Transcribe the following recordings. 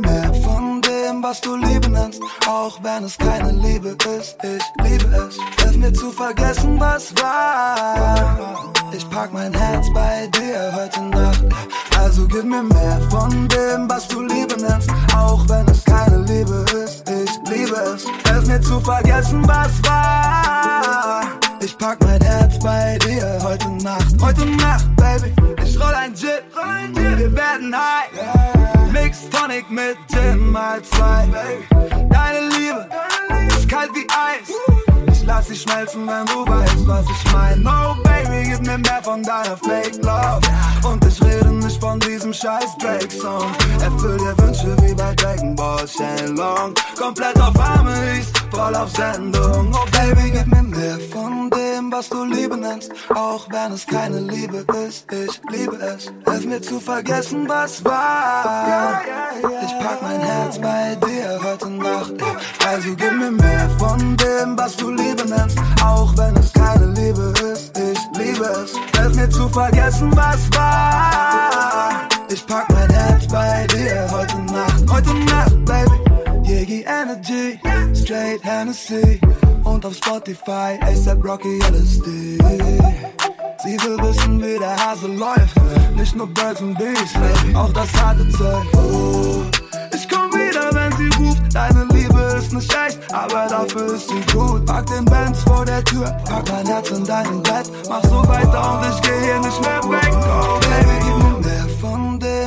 mehr von dem, was du Liebe nennst, auch wenn es keine Liebe ist. Ich liebe es. Hilf mir zu vergessen, was war. Ich pack mein Herz bei dir heute Nacht. Also gib mir mehr von dem, was du Liebe nennst, auch wenn es keine Liebe ist. Ich liebe es. Hilf mir zu vergessen, was war. Ich pack mein Herz bei dir heute Nacht. Heute Nacht, Baby. Ich roll ein Jet, wir werden high. Mix Tonic mit Gin mal zwei. Deine Liebe ist kalt wie Eis. Ich lass sie schmelzen, wenn du weißt, was ich mein. No, Baby, gib mir mehr von deiner Fake Love. Und ich rede nicht von diesem scheiß Drake-Song. Erfüll dir Wünsche wie bei Dragon Ball Shenlong. Komplett auf Arme, voll auf Sendung. Oh, Baby, gib mir mehr von dem, was du Liebe nennst. Auch wenn es keine Liebe ist, ich liebe es. Hilf mir zu vergessen, was war. Ich pack mein Herz bei dir heute Nacht. Also gib mir mehr von dem, was du Liebe nennst. Auch wenn es keine Liebe ist, ich liebe es. Hilf mir zu vergessen, was war. Ich pack mein Herz bei dir heute Nacht. Heute Nacht, Baby. Yegi Energy, Straight Hennessy und auf Spotify ASAP Rocky LSD. Sie will wissen, wie der Hase läuft, nicht nur Birds und Bees, auch das harte Zeug. Oh, ich komm wieder, wenn sie ruft, deine Liebe ist nicht echt, aber dafür ist sie gut. Pack den Benz vor der Tür, pack mein Herz in deinem Bett, mach so weiter und ich geh hier nicht mehr weg. Oh, Baby, gib mir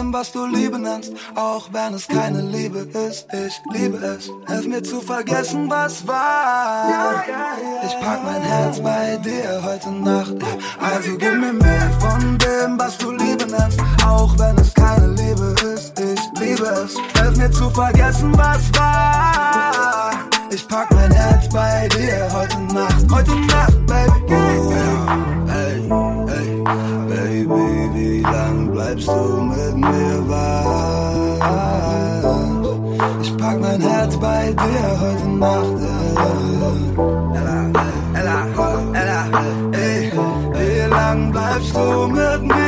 dem, was du Liebe nennst, auch wenn es keine Liebe ist. Ich liebe es. Hilf mir zu vergessen, was war. Ich pack mein Herz bei dir heute Nacht. Also gib mir mehr von dem, was du Liebe nennst, auch wenn es keine Liebe ist. Ich liebe es. Hilf mir zu vergessen, was war. Ich pack mein Herz bei dir heute Nacht. Heute Nacht, Baby. Oh, hey, hey, Baby, bleibst du mit mir wach? Ich pack mein Herz bei dir heute Nacht. Ella, Ella, Ella, ey, wie lang bleibst du mit mir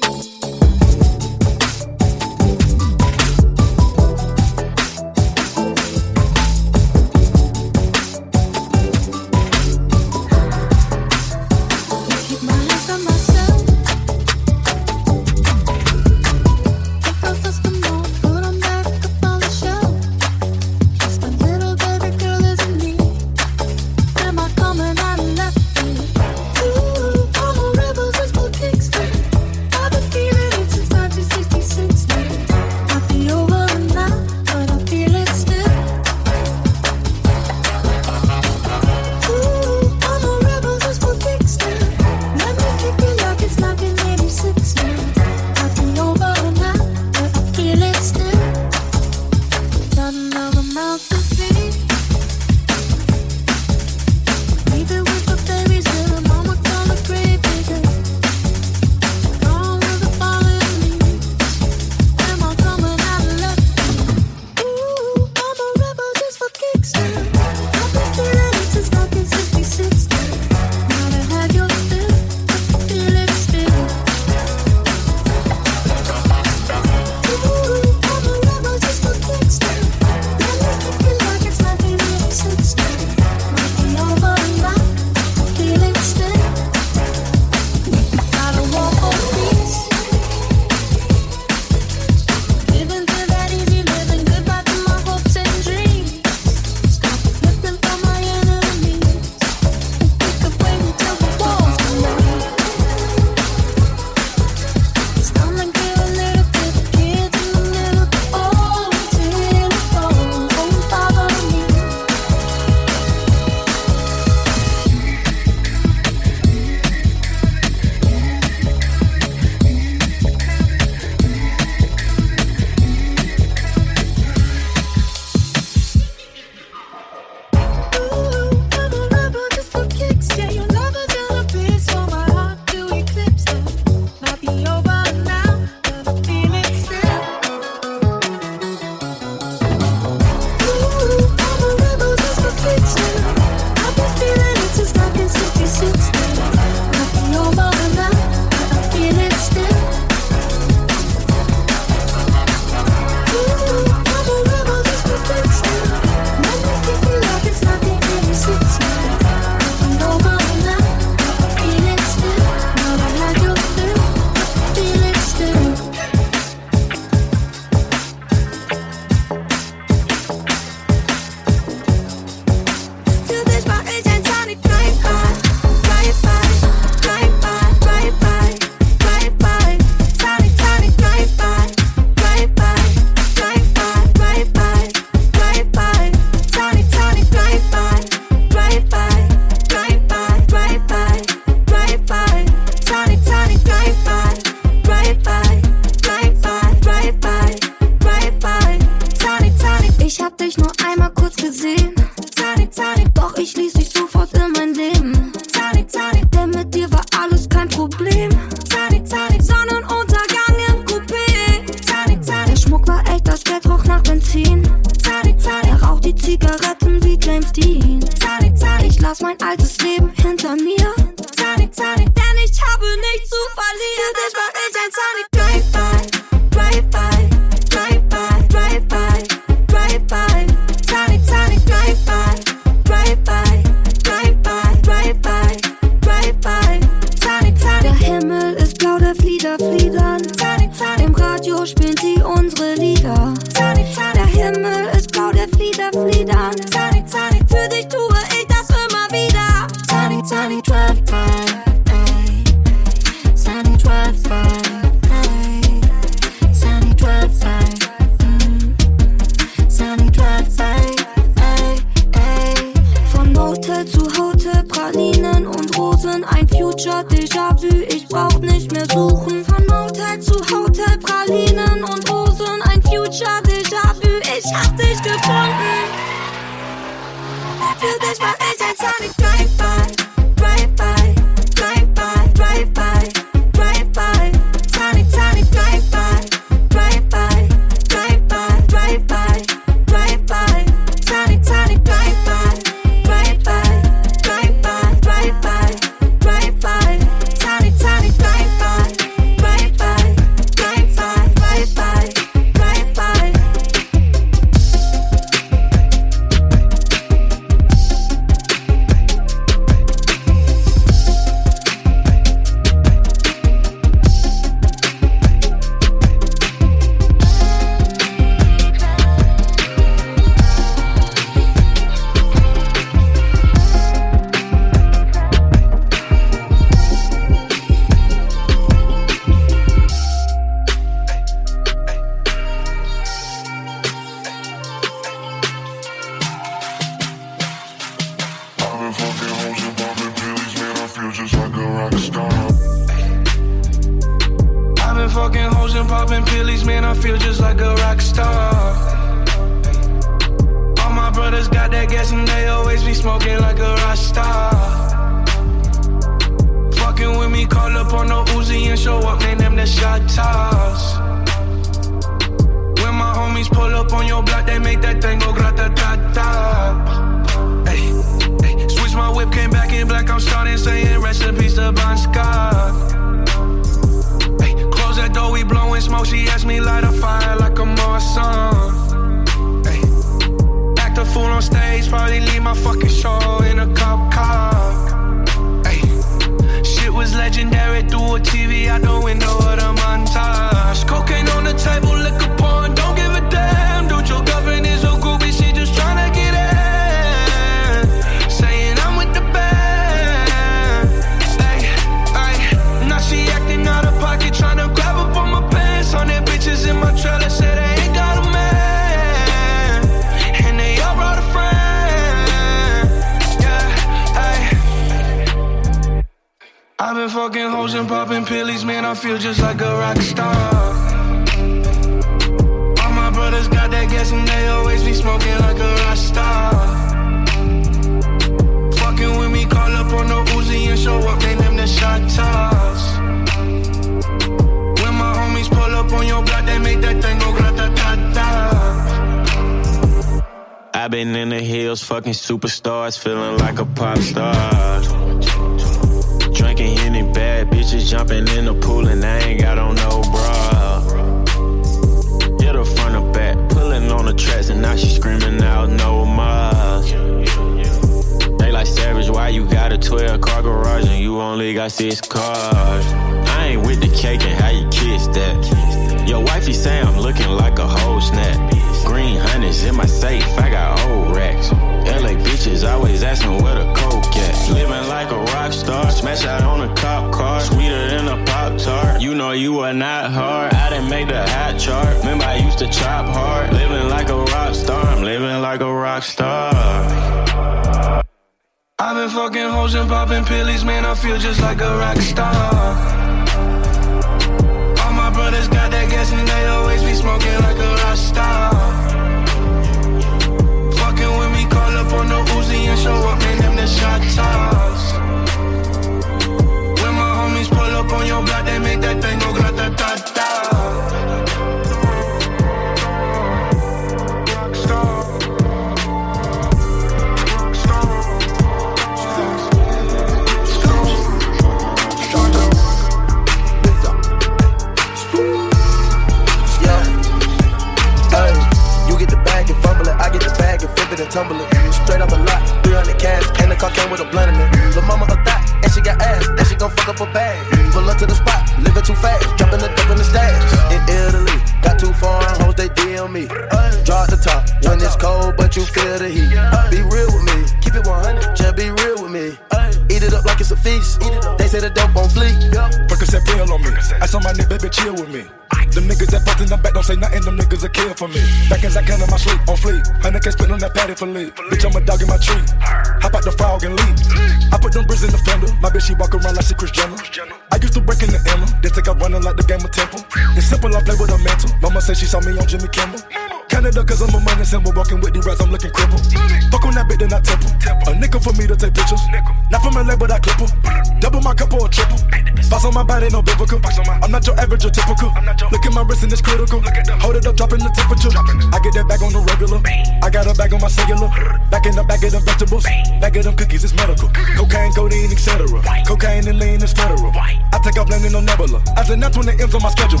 lyrical. Hold it up, dropping the temperature. I get that bag on the regular. I got a bag on my cellular. Back in the bag of them vegetables. Back of them cookies, it's medical. Cocaine, codeine, etc. Cocaine and lean is federal. I take off landing on Nebula. I said when 20 ends on my schedule.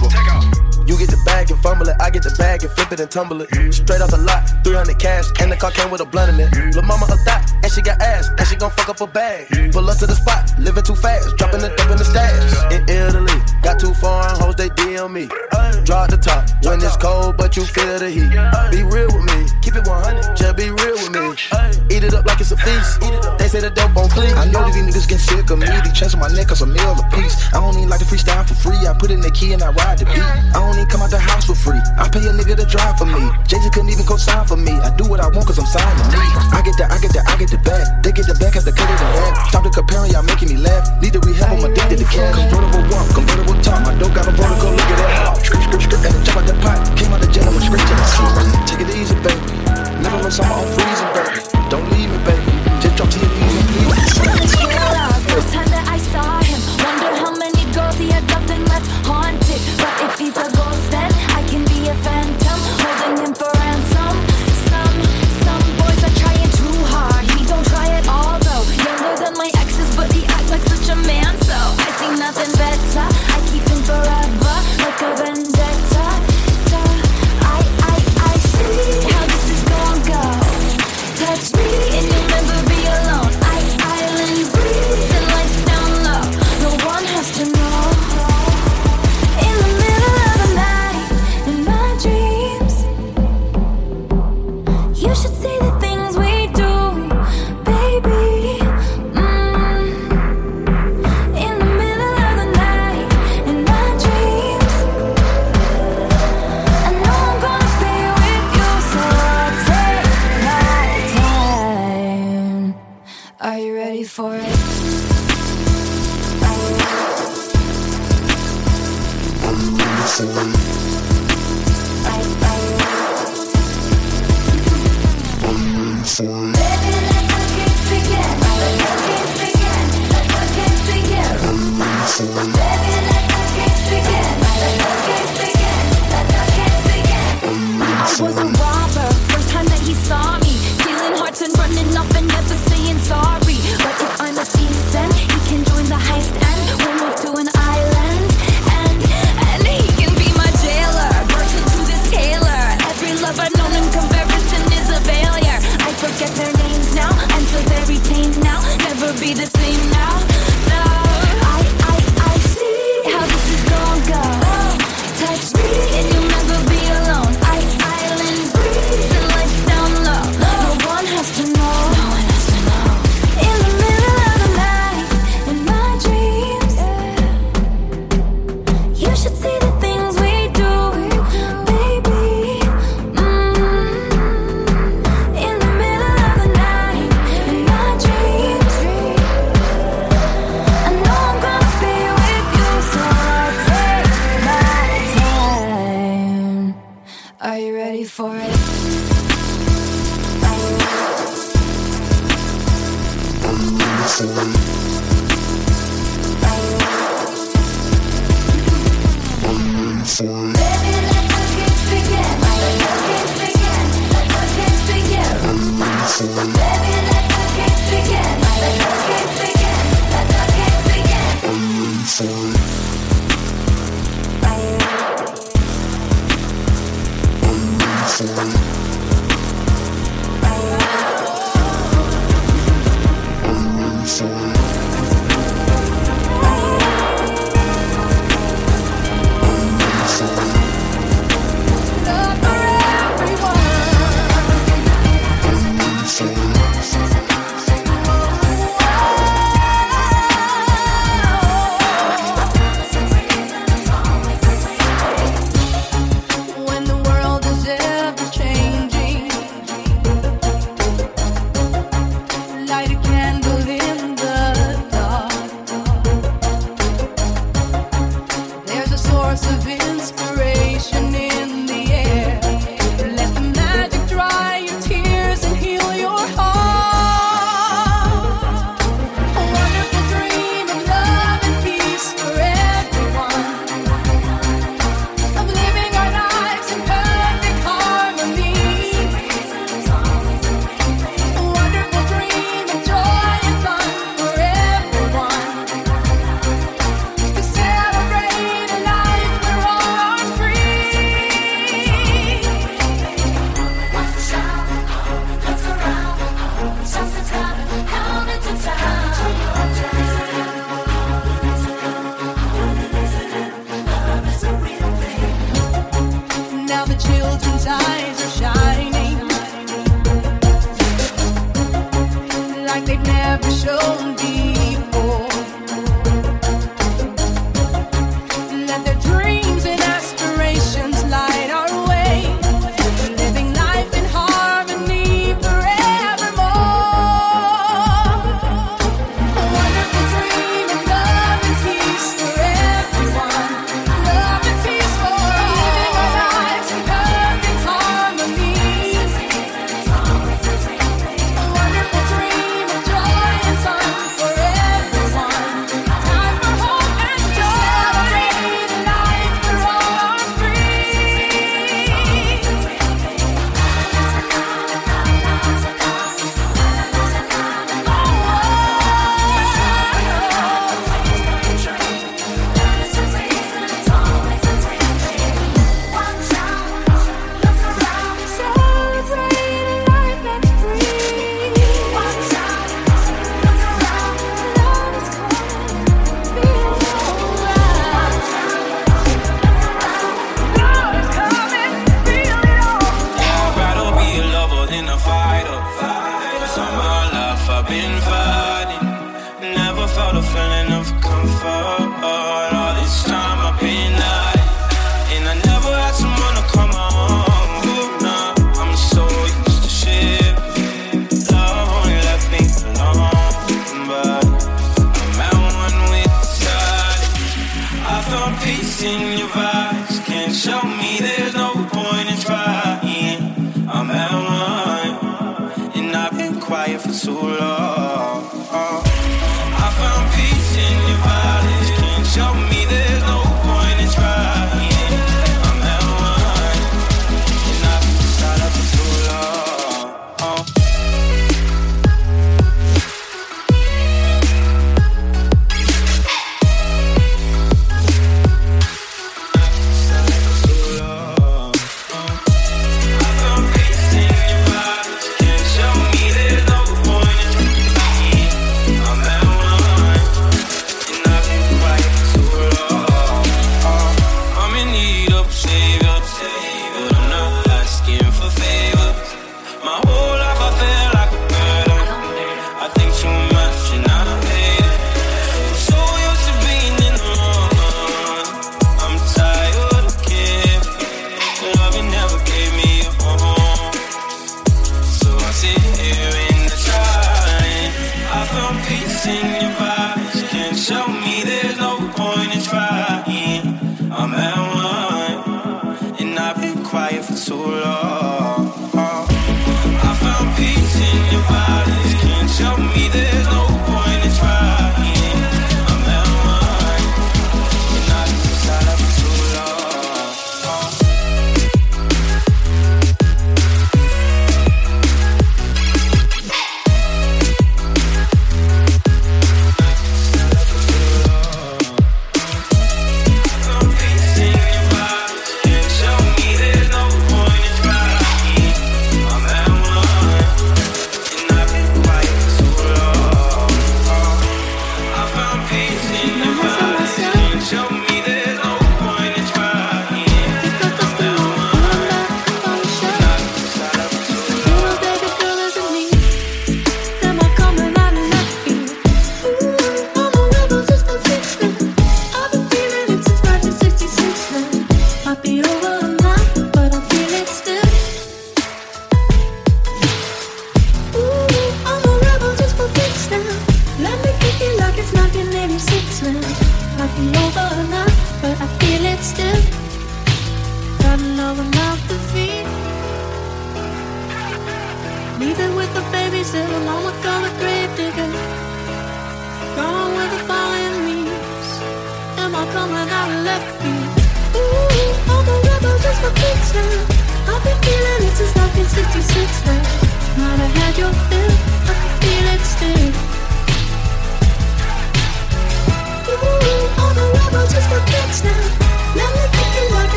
You get the bag and fumble it. I get the bag and flip it and tumble it. Straight out the lot, 300 cash, and the car came with a blunt in it. Lil' mama a thot, and she got ass, and she gon' fuck up a bag. Pull up to the spot, living too fast, dropping the dump in the stash. In Italy, got too far, hoes they DM me. Draw the when it's cold, but you feel the heat. Be real like it's a feast. They say the dope on clean. I know these niggas get sick of me. They chasing my neck cause a meal a piece. I don't even like to freestyle for free. I put in the key and I ride the beat. I don't even come out the house for free. I pay a nigga to drive for me. Jay-Z couldn't even go sign for me. I do what I want cause I'm signing me. I get the, I get the, I get the back. They get the back cut cutting the back. Stop the comparing, y'all making me laugh. Need to rehab, I'm addicted to cash. Convertible walk, convertible top. My dope got a vertical, look at that. Script, script, script, and jump out the pot. Came out the jail, I'm a script to the top. Take it easy, baby. Never lose, I'm on freezing, baby. Don't leave me, baby. 산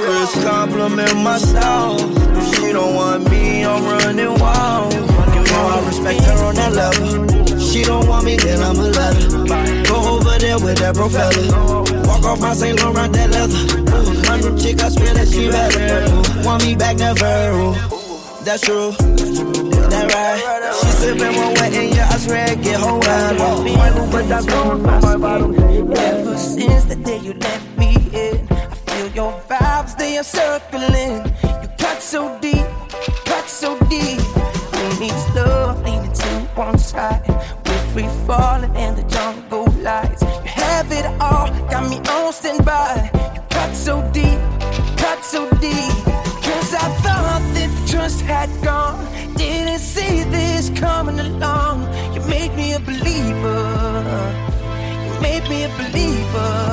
Paris, compliment myself. She don't want me, I'm running wild. You know I respect her on that level. She don't want me, then I'ma let her. Go over there with that bro fella. Walk off my St. Laurent, that leather. My new chick, I swear that she better. Want me back, never. Ooh, that's true. That right. She sippin' one wet and yeah, I swear I get whole wild. Ever since the day you vibes, they are circling. You cut so deep, cut so deep. Who needs love leaning to one side? We're free falling in the jungle lights. You have it all, got me on standby. You cut so deep, cut so deep. Cause I thought that the trust had gone. Didn't see this coming along. You made me a believer. You made me a believer.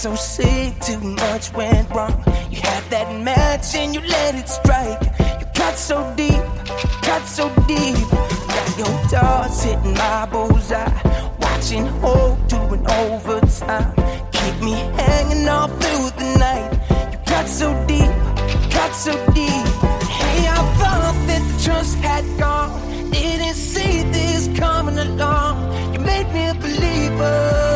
So sick, too much went wrong. You had that match and you let it strike. You cut so deep, cut so deep. Got your dogs hitting my bullseye. Watching hope doing overtime. Keep me hanging all through the night. You cut so deep, cut so deep. Hey, I thought that the trust had gone. Didn't see this coming along. You made me a believer.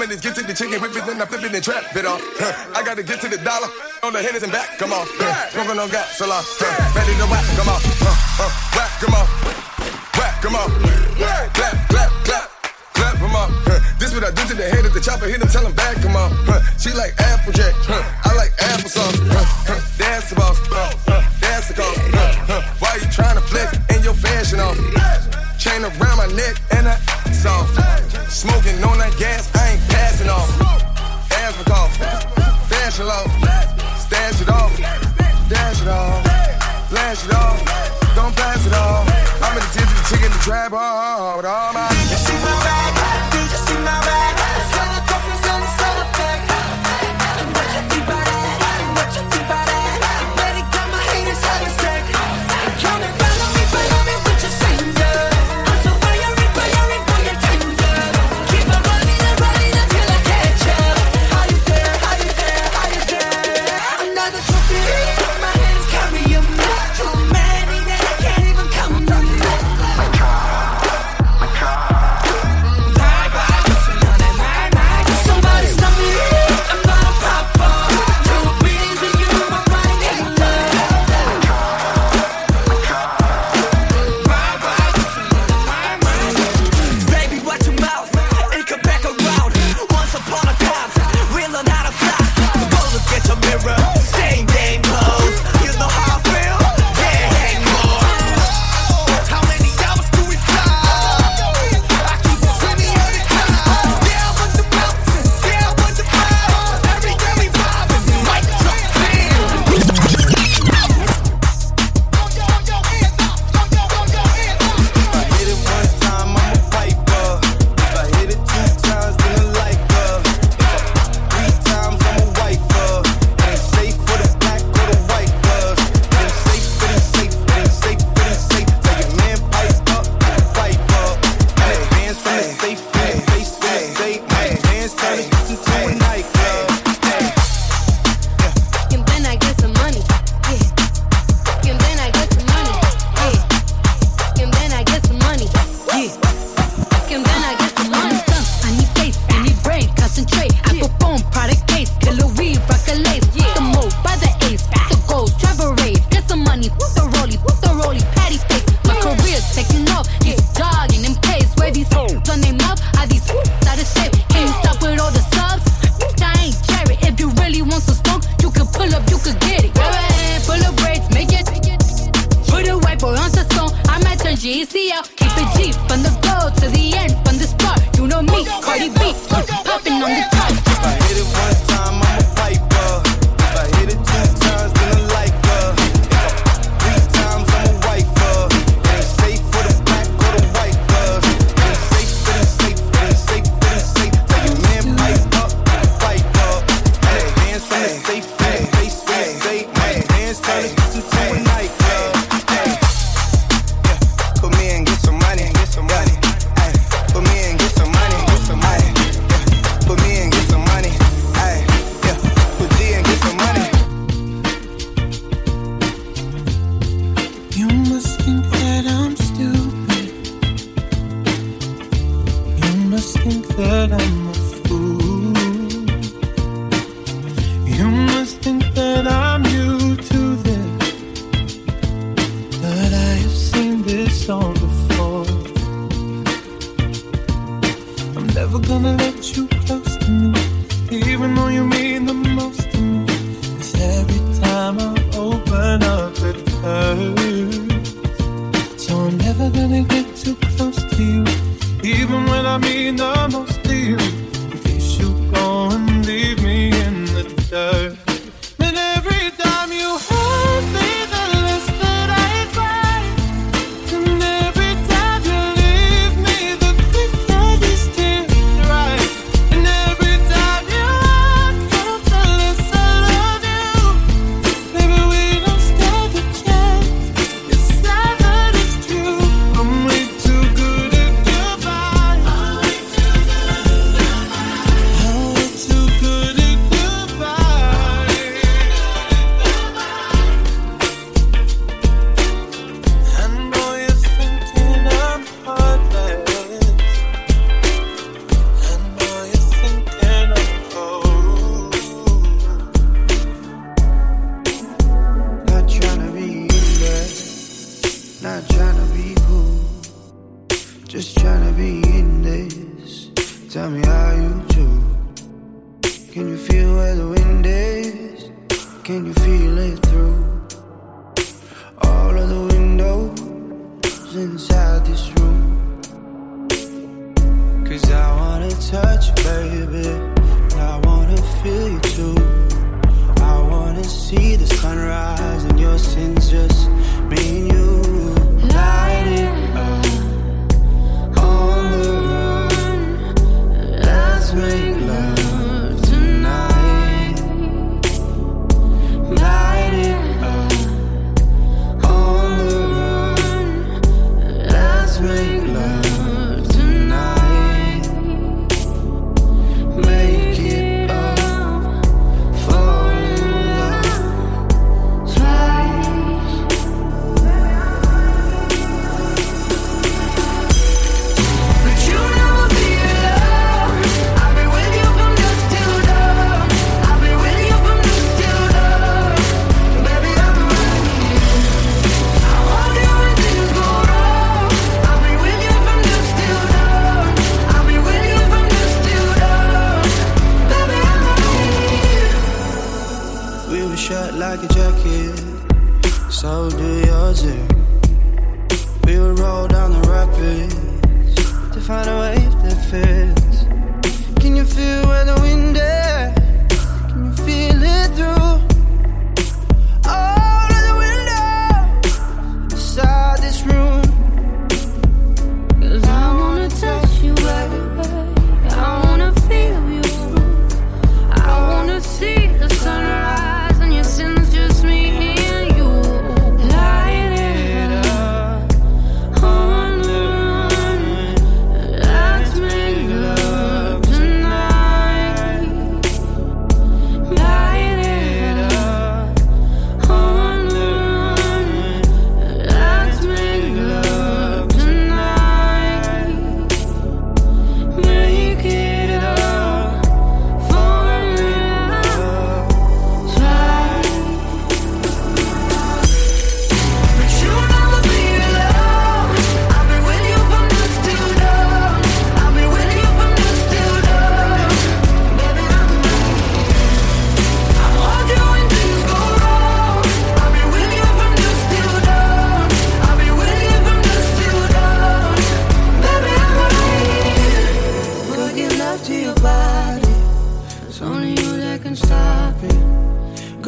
In this get to the chicken, whip it, then I flip it and trap it off. I gotta get to the dollar on the Henderson back, come on. Smoking on gas, lot. Huh. Ready to whack, come on. Whack, come on. Whack, come on. Clap, clap, clap. Clap, come on. Huh. This what I do to the head of the chopper, hit him, tell him back, come on. Huh. She like Applejack. I like applesauce. That's the boss, around my neck and. Smoking on that gas, I ain't passing off. Asthma cough, fashion low. Stash it off, dash it off, flash it off. Don't pass it off. I'm chicken, the trap hard with all my. You see my bag, did you see my bag?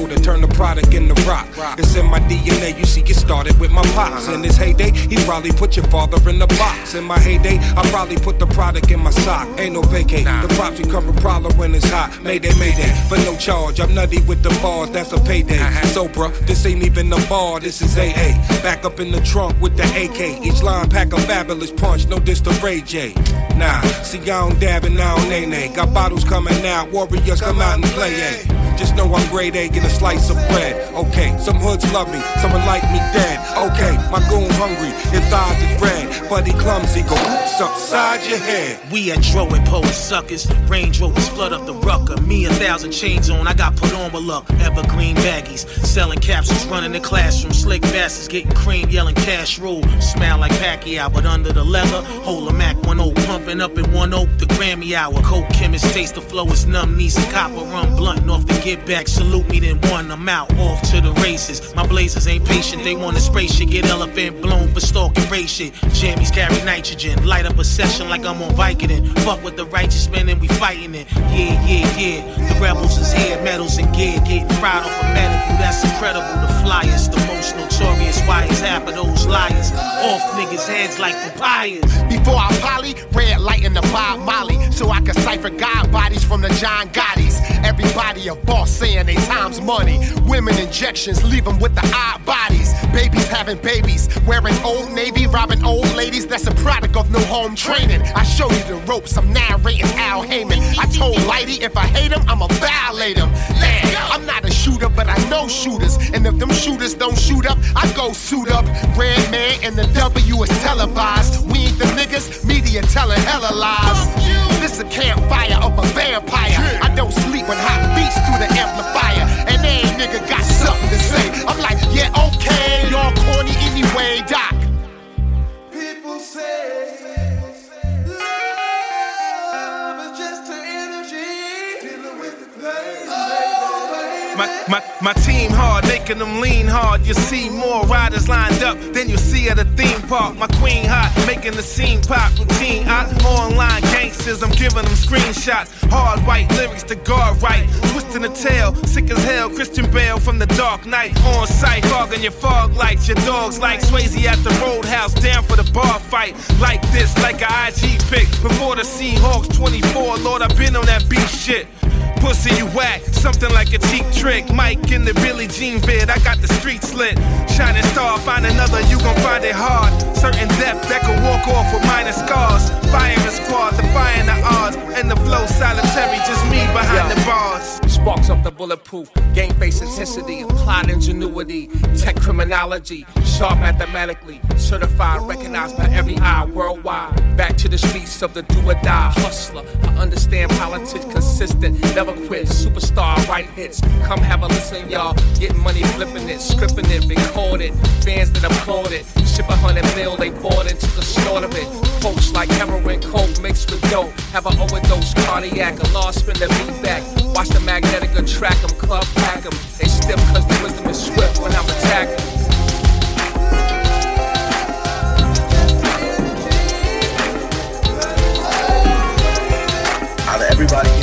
Soda, turn the product into rock. It's in my DNA. You see, it started with my pops. In his heyday, he probably put your father in the box. In my heyday, I probably put the product in my sock. Ain't no vacate. The props become a problem when it's hot. Mayday, mayday, but no charge. I'm nutty with the bars. That's a payday. So, bruh, this ain't even a bar. This is AA. Back up in the trunk with the AK. Each line pack a fabulous punch. No diss to Ray J. Nah, see, I don't dab and I don't nay nay. Got bottles coming out, warriors come out and play, eh? Just know I'm grade A, get a slice of bread. Okay, some hoods love me, someone like me dead. Okay, my goon hungry, his eyes is red. But he clumsy, go oops upside your head. We at Dro and suckers. Range Rovers flood up the rucker. Me a thousand chains on, I got put on with luck. Evergreen baggies, selling capsules, running the classroom. Slick bastards getting cream, yelling cash rule. Smell like Pacquiao, but under the leather, hold a Mac 1 pumping up in one oak. The Grammy hour, coke chemist taste the flow is numb. Need some copper rum, blunt off the get back. Salute me then one, I'm out off to the races. My blazers ain't patient, they want spray shit, get elephant blown for stalking race shit. Jammies carry nitrogen, light up a session like I'm on Vicodin. Fuck with the righteous men and we fighting it. Yeah, yeah, yeah. The rebels is here, medals and gear, getting fried off a medical. That's incredible. The flyers, the most notorious. Why is half of those liars off niggas' heads like papayas? Before I poly, red light in the Bob Molly, so I can cipher God bodies from the John Gotti's. Everybody a boss saying they time's money. Women injections leave them with the odd bodies. Babies having babies, wearing old navy, robbing old ladies. That's a product of no home training. I show you the ropes, I'm narrating Al Heyman. I told Lighty if I hate him, I'ma violate him. Man, I'm not a shooter, but I know shooters. And if them shooters don't shoot up, I go suit up. Redman and the W is televised. We ain't the niggas, media telling hella lies. This a campfire of a vampire. I don't sleep when hot beats through the amplifier. And every nigga got something to say. I'm like, yeah, okay, y'all corny anyway, doc. My, my, my team hard, making them lean hard. You see more riders lined up than you see at a theme park. My queen hot, making the scene pop. Routine out, online gangsters, I'm giving them screenshots. Hard white lyrics to guard right. Twisting the tail, sick as hell. Christian Bale from the Dark Knight. On sight, fogging your fog lights. Your dogs like Swayze at the roadhouse, down for the bar fight. Like this, like a IG pick. Before the Seahawks 24, Lord, I've been on that beat shit. Pussy, you whack, something like a cheap trick. Mike in the Billie Jean vid, I got the street slit. Shining star, find another, you gon' find it hard. Certain depth that can walk off with minor scars. Firing squad, defying the odds. And the flow solitary, just me behind the bars. Sparks up the bulletproof, game face intensity, applied ingenuity, tech criminology, sharp mathematically, certified, recognized by every eye worldwide. Back to the streets of the do or die hustler. I understand politics consistent, never quit. Superstar, right hits. Come have a listen, y'all. Getting money, flipping it, scripting it, record. Fans that applaud it. Ship a hundred mil, they bought into the snort of it. Quotes like heroin, coke mixed with dope. Have an overdose, cardiac, a lost spin the beat back. Watch the magnetic attract them, club pack them. They stiff cause the wisdom is swift when I'm attacking. Everybody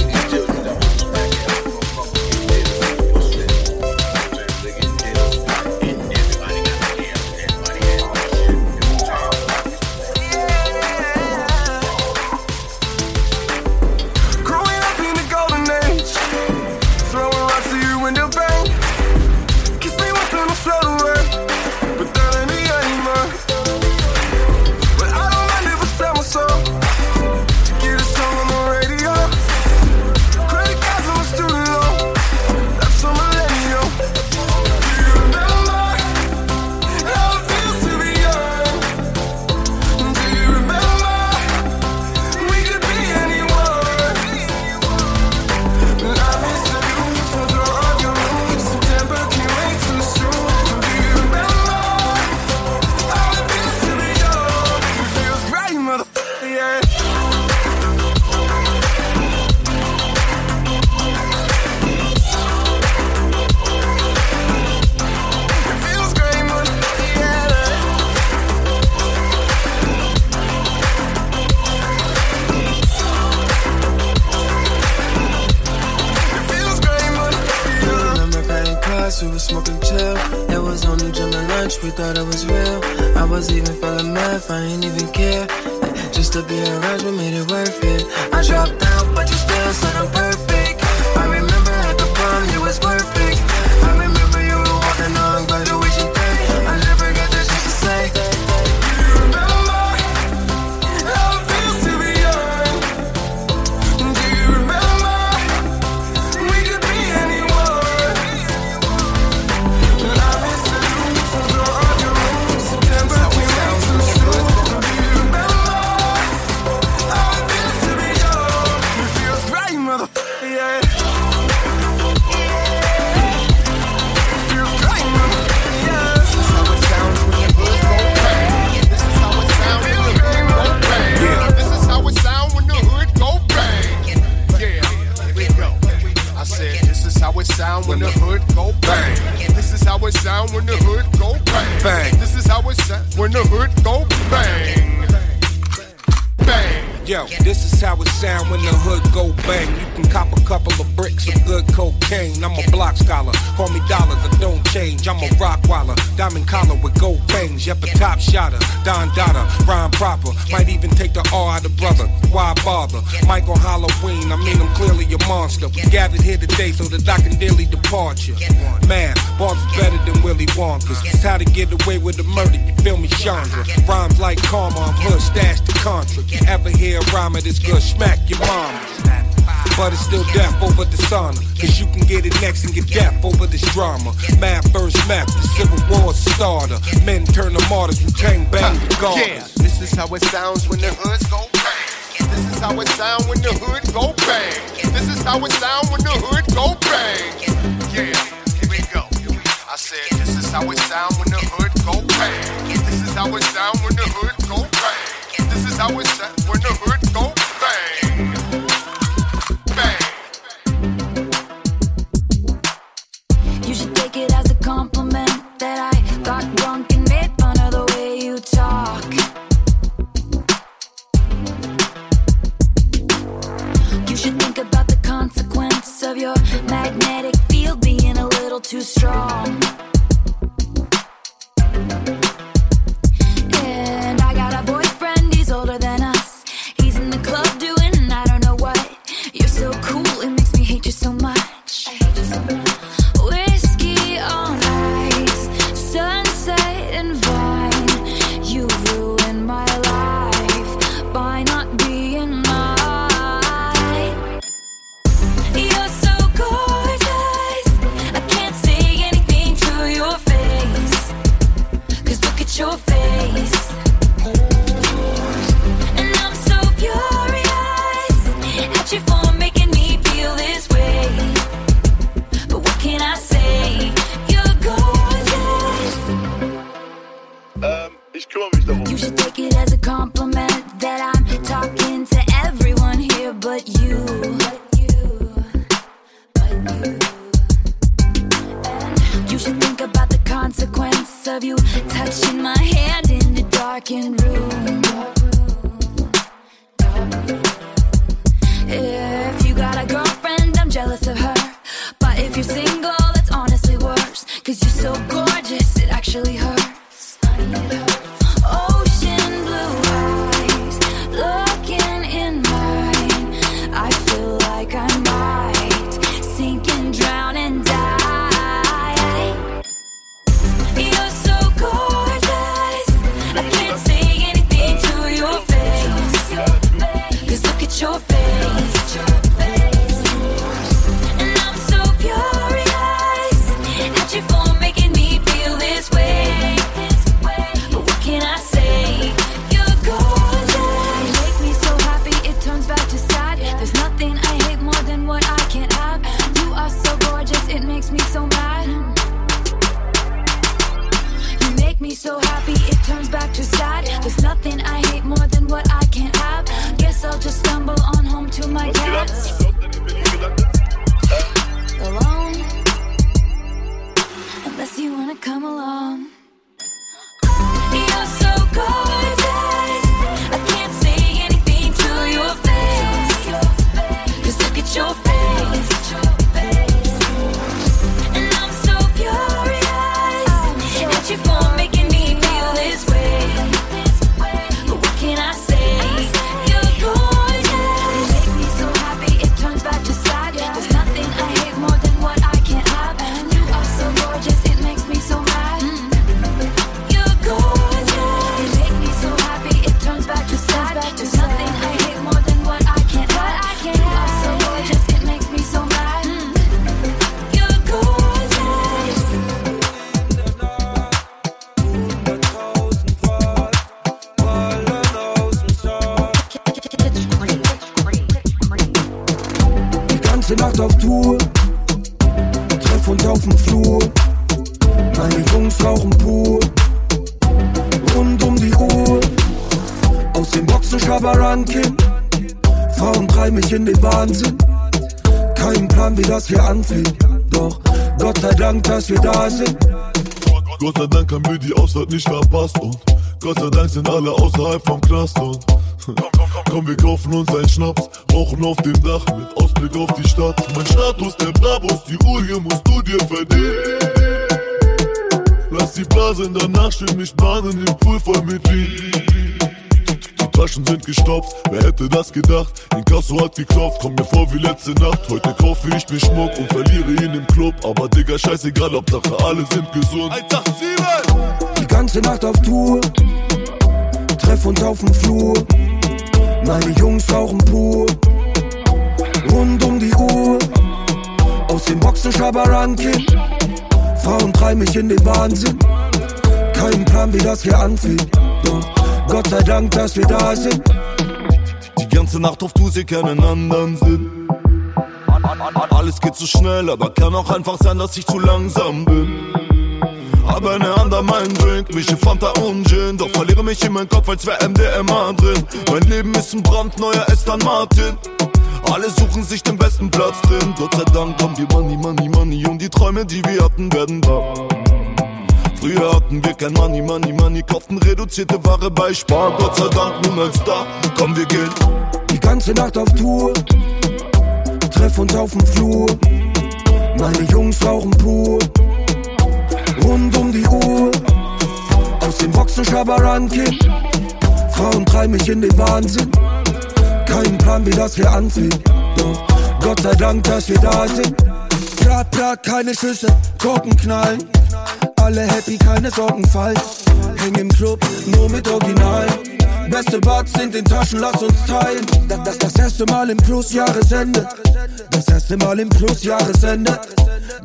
So that the can and daily departure. Man, bars is better than Willy Wonka's. It's how to get away with the murder, you feel me, Chandra? Rhymes like karma, I'm hood stashed the contra. You ever hear a rhyme of this good, smack your mama. But it's still death over dishonor. Cause you can get it next and get death over this drama. Mad first map, the civil War starter. Men turn to martyrs, we bang the guards. Yeah, this is how it sounds when the hoods go this is how it sound when the hood go bang. This is how it sound when the hood go bang. Yeah, here we go. I said, this is how it sound when the hood go bang. This is how it sound when the hood go bang. This is how it sound when the hood go Ausfahrt nicht verpasst und Gott sei Dank sind alle außerhalb vom Knast und Komm, wir kaufen uns einen Schnaps, rauchen auf dem Dach mit Ausblick auf die Stadt. Mein Status, der Brabus, die Uhr hier musst du dir verdienen. Lass die Blase in der Nacht stehen, nicht bahnen im Pool voll mit Weed. Die Taschen sind gestopft, wer hätte das gedacht? Inkasso hat geklopft, komm mir vor wie letzte Nacht. Heute kaufe ich mir Schmuck und verliere ihn im Club. Aber Digga, scheißegal, Hauptsache alle sind gesund. 187! Ganze Nacht auf Tour. Treff uns auf dem Flur. Meine Jungs rauchen pur. Rund um die Uhr. Aus dem Boxen Schabarankin. Frauen treiben mich in den Wahnsinn. Kein Plan, wie das hier anfängt. Doch Gott sei Dank, dass wir da sind. Die ganze Nacht auf Tour, sie keinen anderen Sinn. Alles geht so schnell, aber kann auch einfach sein, dass ich zu langsam bin. Hab eine Hand an meinen Drink, mich in Fanta und Gin Doch verliere mich in meinem Kopf, als wär MDMA drin. Mein Leben ist ein brandneuer Aston Martin. Alle suchen sich den besten Platz drin. Gott sei Dank haben wir Money, Money, Money. Und die Träume, die wir hatten, werden wahr. Früher hatten wir kein Money, Money, Money. Kauften reduzierte Ware bei Spar. Gott sei Dank nun als da, komm wir gehen. Die ganze Nacht auf Tour. Treff uns auf dem Flur. Meine Jungs rauchen pur. Rund um die Uhr. Aus dem Boxen Schabarankin. Frauen treiben mich in den Wahnsinn. Kein Plan, wie das hier anfängt. Doch Gott sei Dank, dass wir da sind. Plat, plat, keine Schüsse, Korken knallen. Alle happy, keine Sorgen fallen. Häng im Club, nur mit Original. Beste Buds sind in Taschen, lass uns teilen. Das, das, das erste Mal im Plus-Jahresende. Das erste Mal im Plus-Jahresende.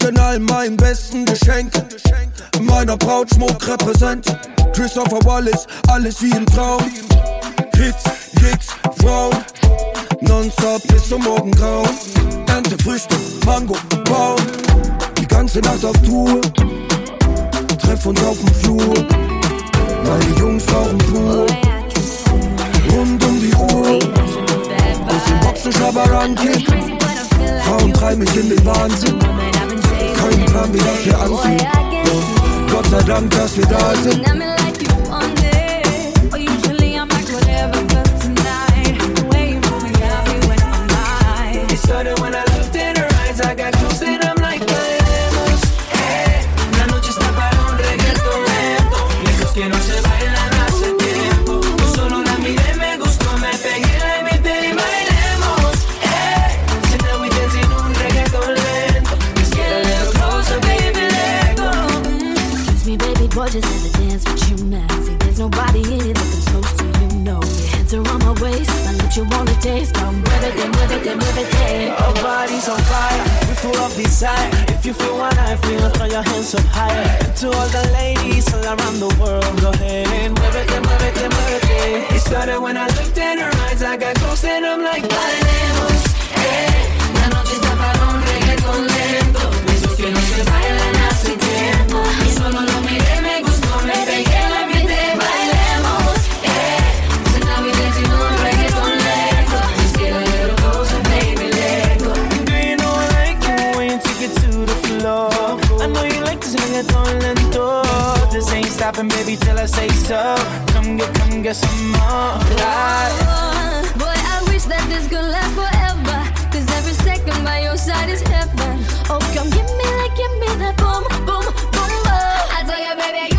Gönn all meinen besten Geschenke. Meiner Braut Schmuck repräsent. Christopher Wallace, alles wie ein Traum. Hits, Gigs, Frauen. Nonstop bis zum Morgengrauen. Ernte Früchte, Mango, Baum. Die ganze Nacht auf Tour. Treff uns auf dem Flur. Meine Jungs rauchen pur. Rund um die Uhr. Aus dem Boxen Schabarankin. Frauen treiben mich in den Wahnsinn. Kein Plan, wie das hier. Doch Gott sei Dank, dass wir da sind. Wanna. Come with it, then with it, then it. Our bodies on fire, we full of desire. If you feel what I feel, throw your hands up higher. To all the ladies all around the world, go ahead and move it, move it, move it. It started when I looked in her eyes, I got close and I'm like, bailemos, eh. La noche está para un reggaeton lento, Stopping, baby, till I say so. Come get, come get some more. Like, oh, Boy, I wish that this could last forever. Cause every second by your side is heaven. Oh, come give me that, give me that boom, boom, boom, boom. I tell you, baby,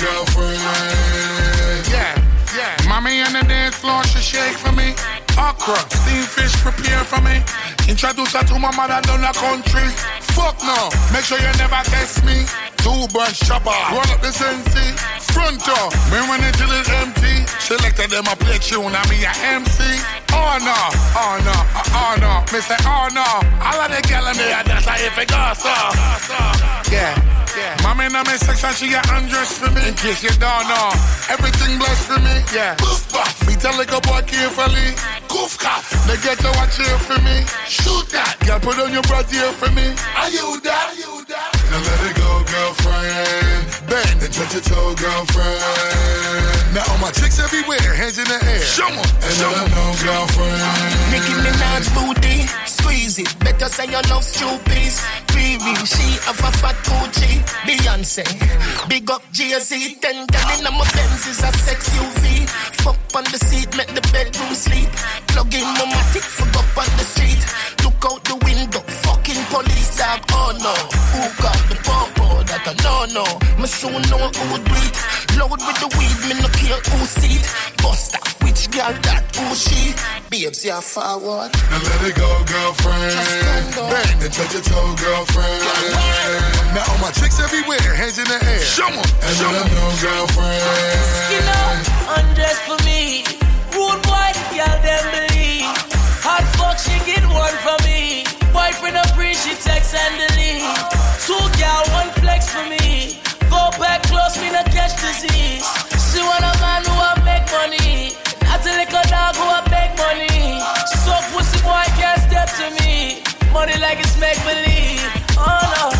girlfriend. Yeah, yeah. Mommy on the dance floor, she shake for me. Okra, steamed fish, prepare for me. Introduce her to my mother down the country. Fuck no, make sure you never test me. Two bunch chopper, roll up the sensi. Front door, me run it till it's empty. Selected them a play tune, I me a MC. Oh no, oh no, oh, no, me say oh no. All of the gal in there, that's how if it goes so. Yeah. Yeah. Mama in my section, she got undressed for me. In case you don't know, everything blessed for me. Yeah. Goof buff. Me tell like a boy carefully. Goof cough. They get to watch here for me. Shoot that. Girl, put on your breath here for me. Are you that? Are you that? Now let it go, girlfriend. Bend and touch your toe, girlfriend. Now all my chicks everywhere, hands in the air. Show 'em. And Show let 'em. them know, girlfriend. Nicki Minaj booty, it. Better say you love stupid. Riri, she have a fat Gucci. Beyonce, big up Jay-Z. Ten gal in my Benz is a sex UV. Fuck on the seat, make the bedroom sleep. Plug in my matic, fuck up on the street. Look out the window, fucking police dog. Oh no, who got the popo? That I no no. Me soon know who do it. Load with the weed, me no care who see it. Buster, which girl that who she? Babes, yeah forward. Now let it go, girlfriend. Bend and touch your toe, girlfriend. Now all my chicks everywhere, hands in the air. Show 'em. And Show let 'em. them know, girlfriend. Skin up, undress for me. Rude boy, girl, them believe. Hot fuck, she get one for me. Boyfriend a free, she text and delete. Two gal, one flex for me. Go back close, me not catch disease. She want a man who a make money. Not a little dog who a make money. So pussy boy can't step to me. Money like it's make believe. Oh no.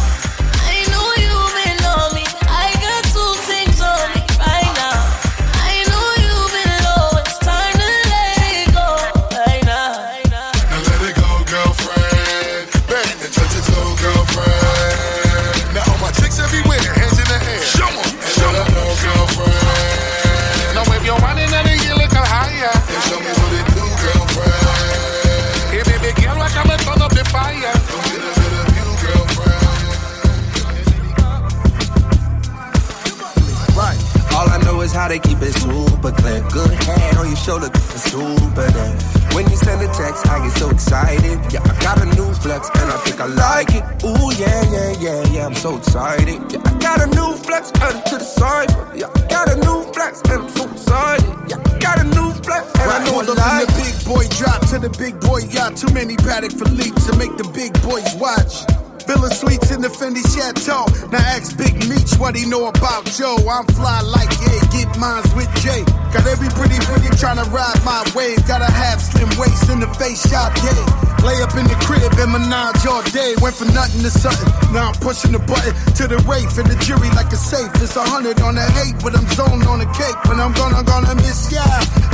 I know they keep it super clear. Good hand on your shoulder, super there. When you send a text, I get so excited. Yeah, I got a new flex and I think I like it. Ooh, yeah, yeah, yeah, yeah, I'm so excited. Yeah, I got a new flex, it to the side. Yeah, I got a new flex and I'm so excited. Yeah, I got a new flex and I Right, know hold I like the big boy drop to the big boy yacht. Too many paddock for leaps to make the big boys watch. Villa Suites in the Fendi Chateau. Now ask Big Meech what he know about Joe. I'm fly like yeah, get mines with Jay. Got every pretty pretty tryna ride my wave. Got a half slim waist in the face shot, yeah. Lay up in the crib and menage all day. Went from nothing to something. Now I'm pushing the button to the Wraith and the jury like a safe. It's a hundred on the eight, but I'm zoned on the cake. But I'm gonna gonna miss ya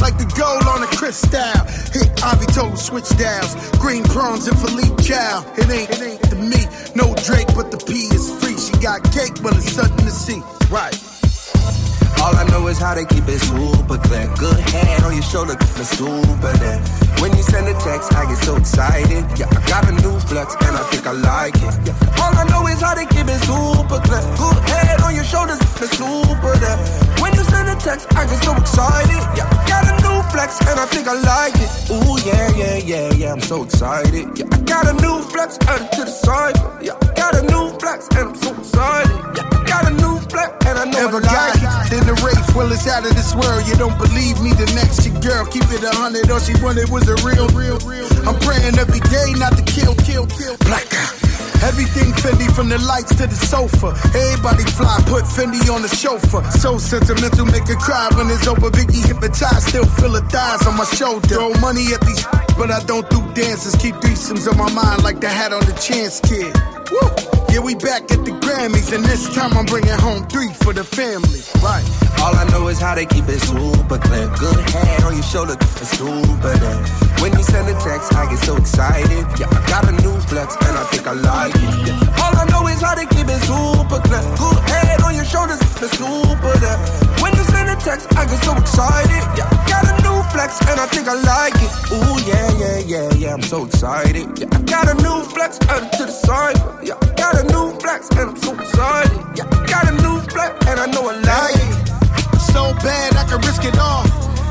like the gold on a crystal. Hit Ivy Total switch dials. Green prawns and Philippe Chow. It ain't it ain't the meat, no Drake, but the P is free. She got cake, but it's something to see. Right. All I know is how they keep it super clear. Good hand on your shoulder, the super there. When you send a text, I get so excited. Yeah, I got a new flex and I think I like it. Yeah. All I know is how they keep it super clear. Good head on your shoulders, the super there. When you send a text, I get so excited. Yeah, I got a flex and I think I like it. Ooh, yeah, yeah, yeah, yeah, I'm so excited. Yeah, I got a new flex, add it to the side. Yeah, I got a new flex and I'm so excited. Yeah, I got a new flex and I know Ever I like it. in the race? Well, it's out of this world. You don't believe me? The next your girl, keep it a hundred. All she wanted was a real, real, real. I'm praying every day not to kill, kill, kill. Black out. Everything Fendi from the lights to the sofa. Everybody fly, put Fendi on the chauffeur. So sentimental, make her cry when it's over. Biggie hypnotized, still feel her thighs on my shoulder. Throw money at these, but I don't do dances. Keep threesomes on my mind like the hat on the chance kid. Woo! Yeah, we back at the Grammys, and this time I'm bringing home three for the family. Right. All I know is how they keep it super clear. Good hand on your shoulder, it's super there. When you send a text, I get so excited. Yeah, I got a new flex and I think I like. All I know is how they keep it super clear. Good head on your shoulders, the super there. When you send a text, I get so excited. Yeah, got a new flex and I think I like it. Ooh, yeah, yeah, yeah, yeah, I'm so excited. Yeah, I got a new flex added to the side. Yeah, got a new flex and I'm so excited. Yeah, got a new flex and I know I like it. So bad I can risk it all.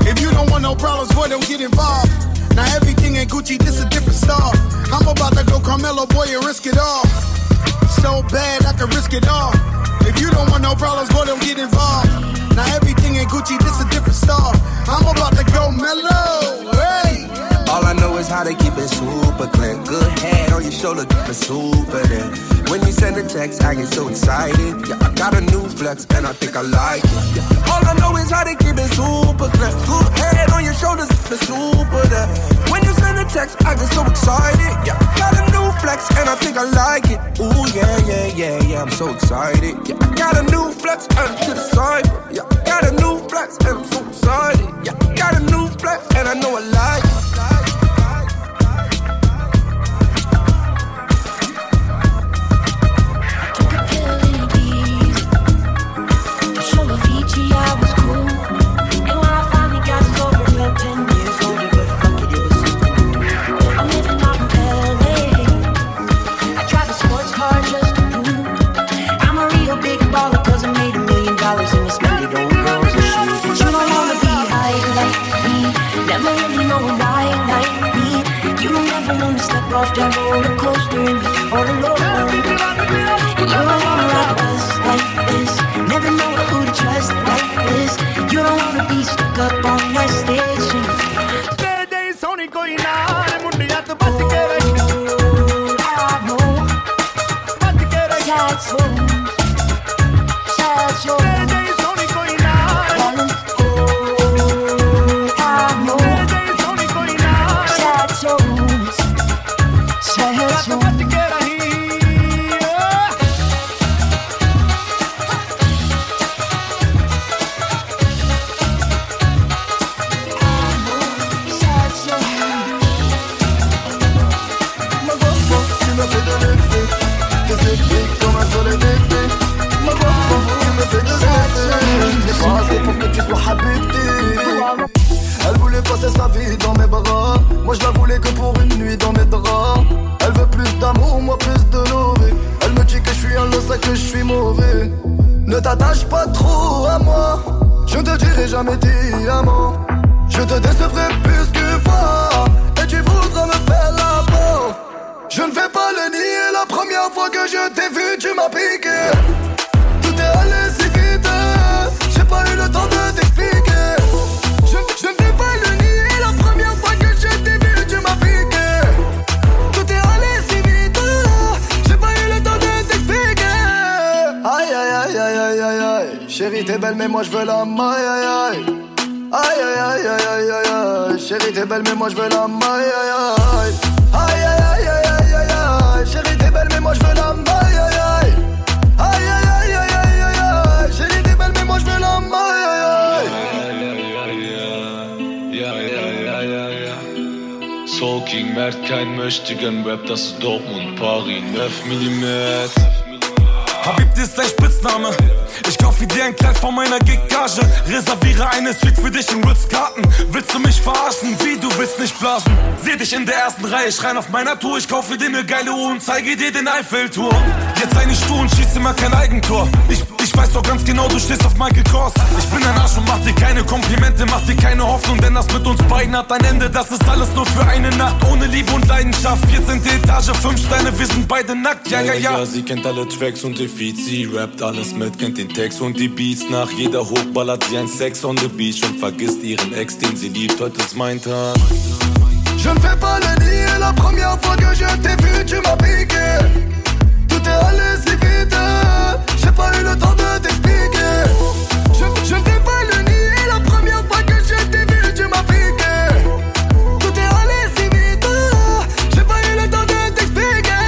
If you don't want no problems, boy, don't get involved. Now everything ain't Gucci, this a different star. I'm about to go Carmelo, boy, and risk it all. So bad I can risk it all. If you don't want no problems, boy, don't get involved. Now everything ain't Gucci, this a different star. I'm about to go mellow. Hey. All I know is how to keep it super clear. Good head on your shoulder, it super there. When you send a text, I get so excited. Yeah, I got a new flex and I think I like it. Yeah. All I know is how to keep it super clear. Good head on your shoulders, it super there. When you send a text, I get so excited. Yeah, got a new flex and I think I like it. Ooh, yeah, yeah, yeah, yeah, I'm so excited. Yeah, I got a new flex and to the side. Yeah, I got a new flex and I'm so excited. Yeah, I got a new flex and I know I like it. off that roller coaster and be all alone. And you don't wanna ride the bus like this. Never know who to trust like this. You don't wanna be stuck up on that station. ਸੋਹਣੀ ਕੋਈ ਨਾ ਮੁੰਡਿਆਂ ਤੋਂ ਬਚ ਕੇ ਰਹੀ moi je veux la maille aïe aïe Aïe aïe aïe aïe aïe aïe aïe Chérie t'es belle mais moi je veux la maille aïe aïe Aïe aïe aïe aïe aïe aïe aïe Chérie t'es belle mais moi je veux la maille aïe aïe Aïe aïe aïe aïe aïe aïe aïe Chérie t'es belle mais moi je veux la maille aïe aïe Ja, ja, ja, ja, ja. Soul King merkt kein Möchtegern Rap, das ist Dortmund, Paris, 9 mm. Habibti ist dein Spitzname. Kauf dir ein Kleid von meiner Gig-Gage. Reserviere eine Suite für dich in Ritz-Carton. Willst du mich verarschen? Wie, du willst nicht blasen? Seh dich in der ersten Reihe, schreien auf meiner Tour. Ich kaufe dir ne geile Uhr und zeige dir den Eiffelturm. Jetzt sei nicht du und schieß immer kein Eigentor. Ich, ich weiß doch ganz genau, du stehst auf Michael Kors. Ich bin ein Arsch und mach dir keine Komplimente, mach dir keine Hoffnung, denn das mit uns beiden hat ein Ende. Das ist alles nur für eine Nacht, ohne Liebe und Leidenschaft. 14. Etage, 5 Steine, wir sind beide nackt. Ja, ja, ja. Sie kennt alle Tracks und die Feeds, sie rappt alles mit, kennt den Text und die Beats. Nach jeder Hoch ballert sie ein Sex on the Beach und vergisst ihren Ex, den sie liebt. Heute ist mein Tag. Je ne fais pas le nier, la première fois que je t'ai vu, tu m'as piqué. Tout est allé si vite, j'ai pas eu le temps de t'expliquer. Je, je ne fais pas le nier, la première fois que je t'ai vu, tu m'as piqué. Tout est allé si vite, j'ai pas eu le temps de t'expliquer.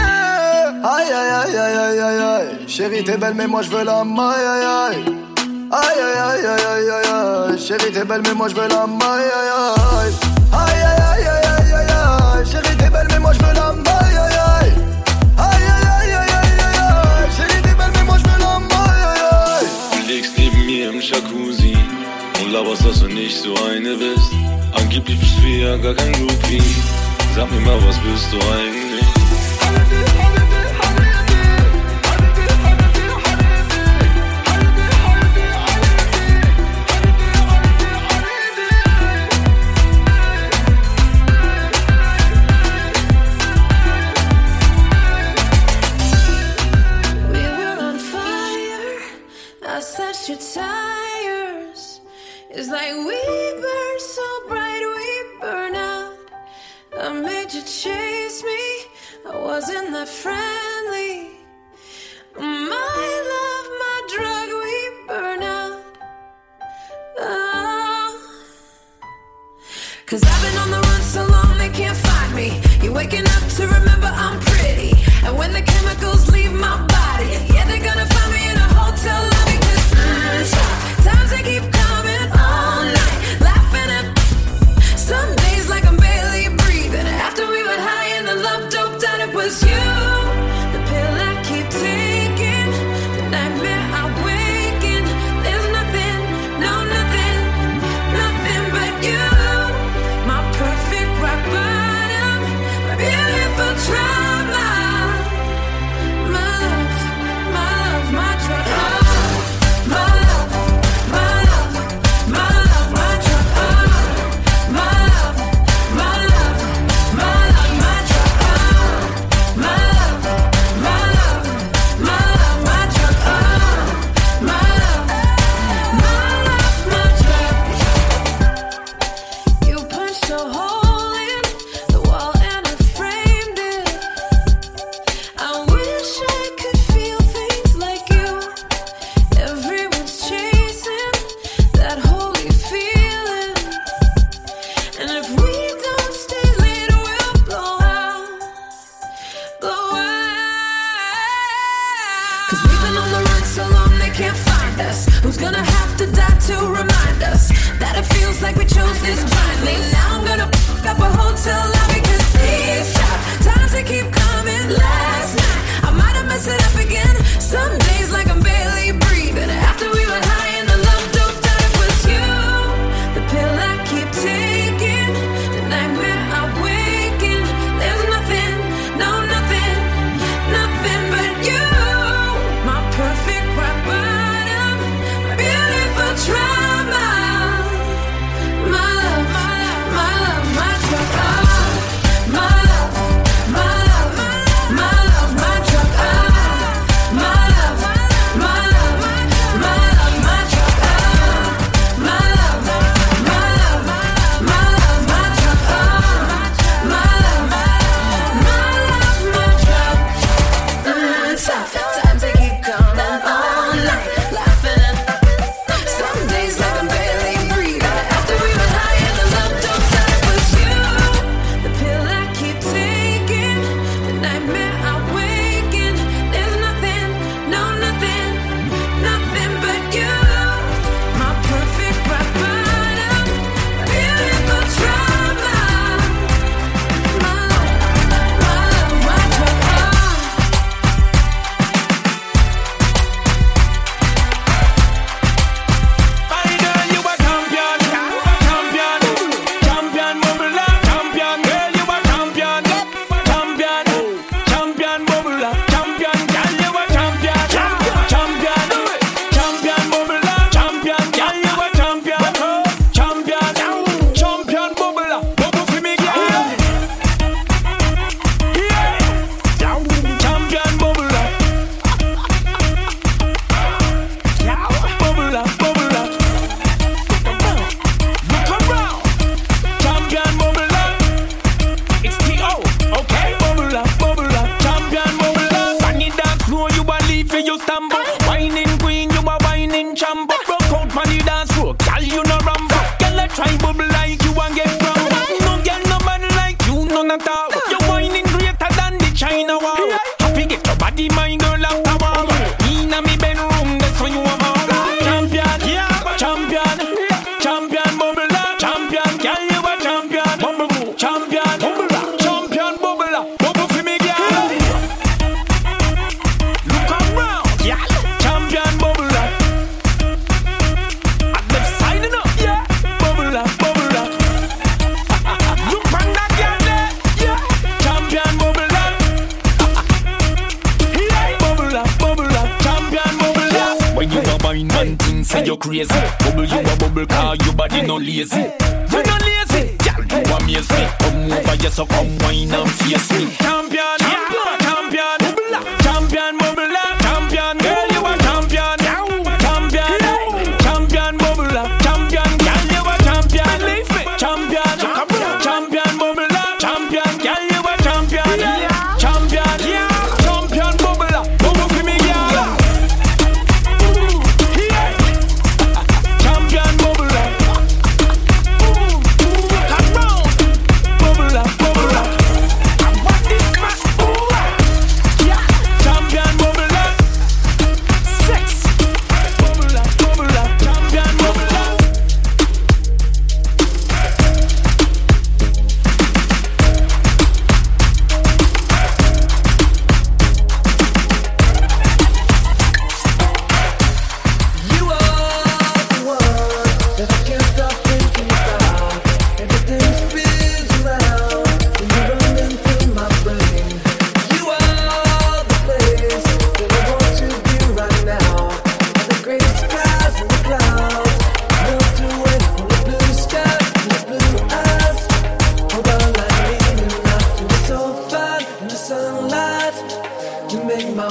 Aïe aïe aïe aïe aïe aïe aïe, chérie t'es belle mais moi je veux la maille aïe aïe. Aïe aïe aïe aïe aïe aïe chérie t'es belle mais moi je veux la maille aïe. Aïe aïe aïe aïe aïe aïe aïe, chérie t'es belle mais moi je veux la maille Jacuzzi und laberst, dass du nicht so eine bist. Angeblich bist du ja gar kein Groupie. Sag mir mal, was bist du eigentlich?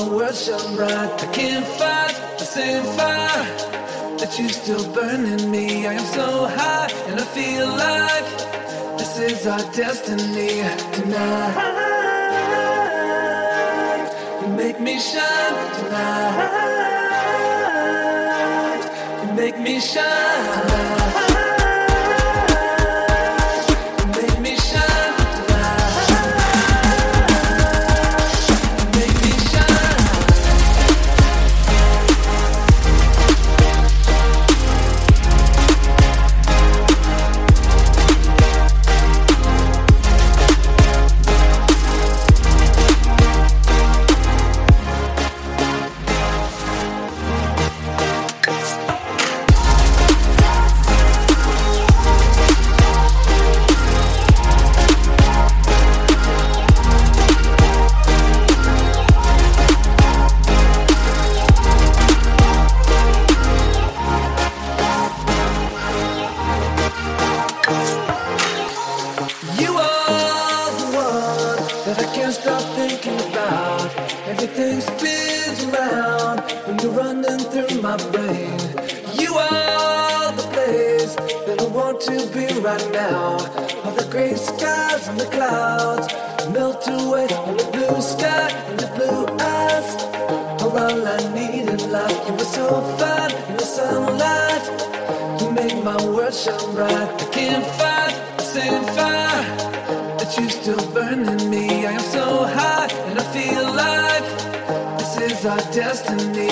world shone bright. I can't fight the same fire that you still burn in me. I am so high and I feel like this is our destiny tonight. You make me shine tonight. You make me shine. Tonight. destiny.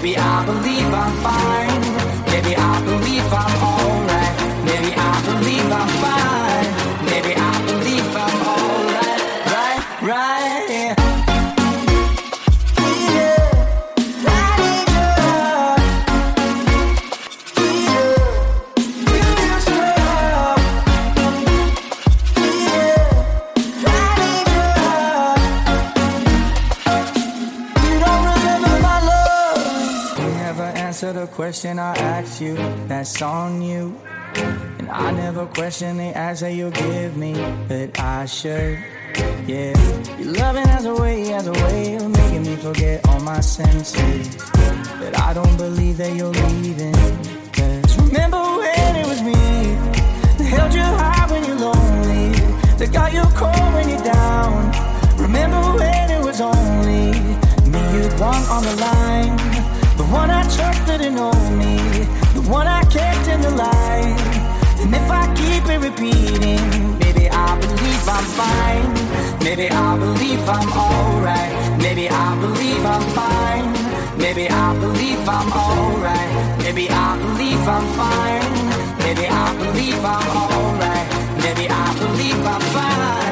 Baby, I believe I'm fine. question I ask you that's on you. And I never question the answer you give me, but I should. Yeah, your loving has a way, has a way of making me forget all my senses. But I don't believe that you're leaving. Cause remember when it was me that held you high when you're lonely, that got you cold when you're down. Remember when it was only me, you'd want on the line. The one I trusted and owed know me, the one I kept in the light. And if I keep it repeating, maybe I believe I'm fine. Maybe I believe I'm alright. Maybe I believe I'm fine. Maybe I believe I'm alright. Maybe I believe I'm fine. Maybe I believe I'm alright. Maybe I believe I'm fine.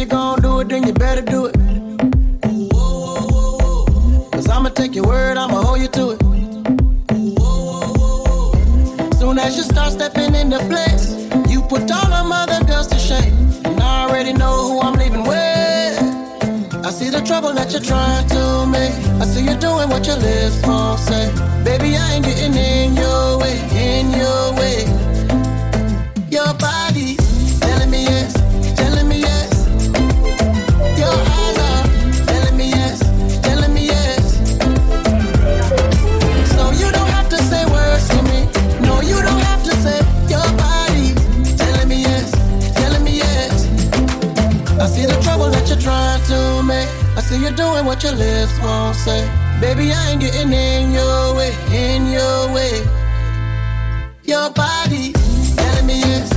you gon' do it, then you better do it. Cause I'ma take your word, I'ma hold you to it. Soon as you start stepping into place, you put all them other girls to shame. And I already know who I'm leaving with. I see the trouble that you're trying to make. I see you doing what your lips won't say. Baby, I ain't getting in your way, in your way. Your body you're doing what your lips won't say. Baby, I ain't getting in your way, in your way. Your body telling me yes.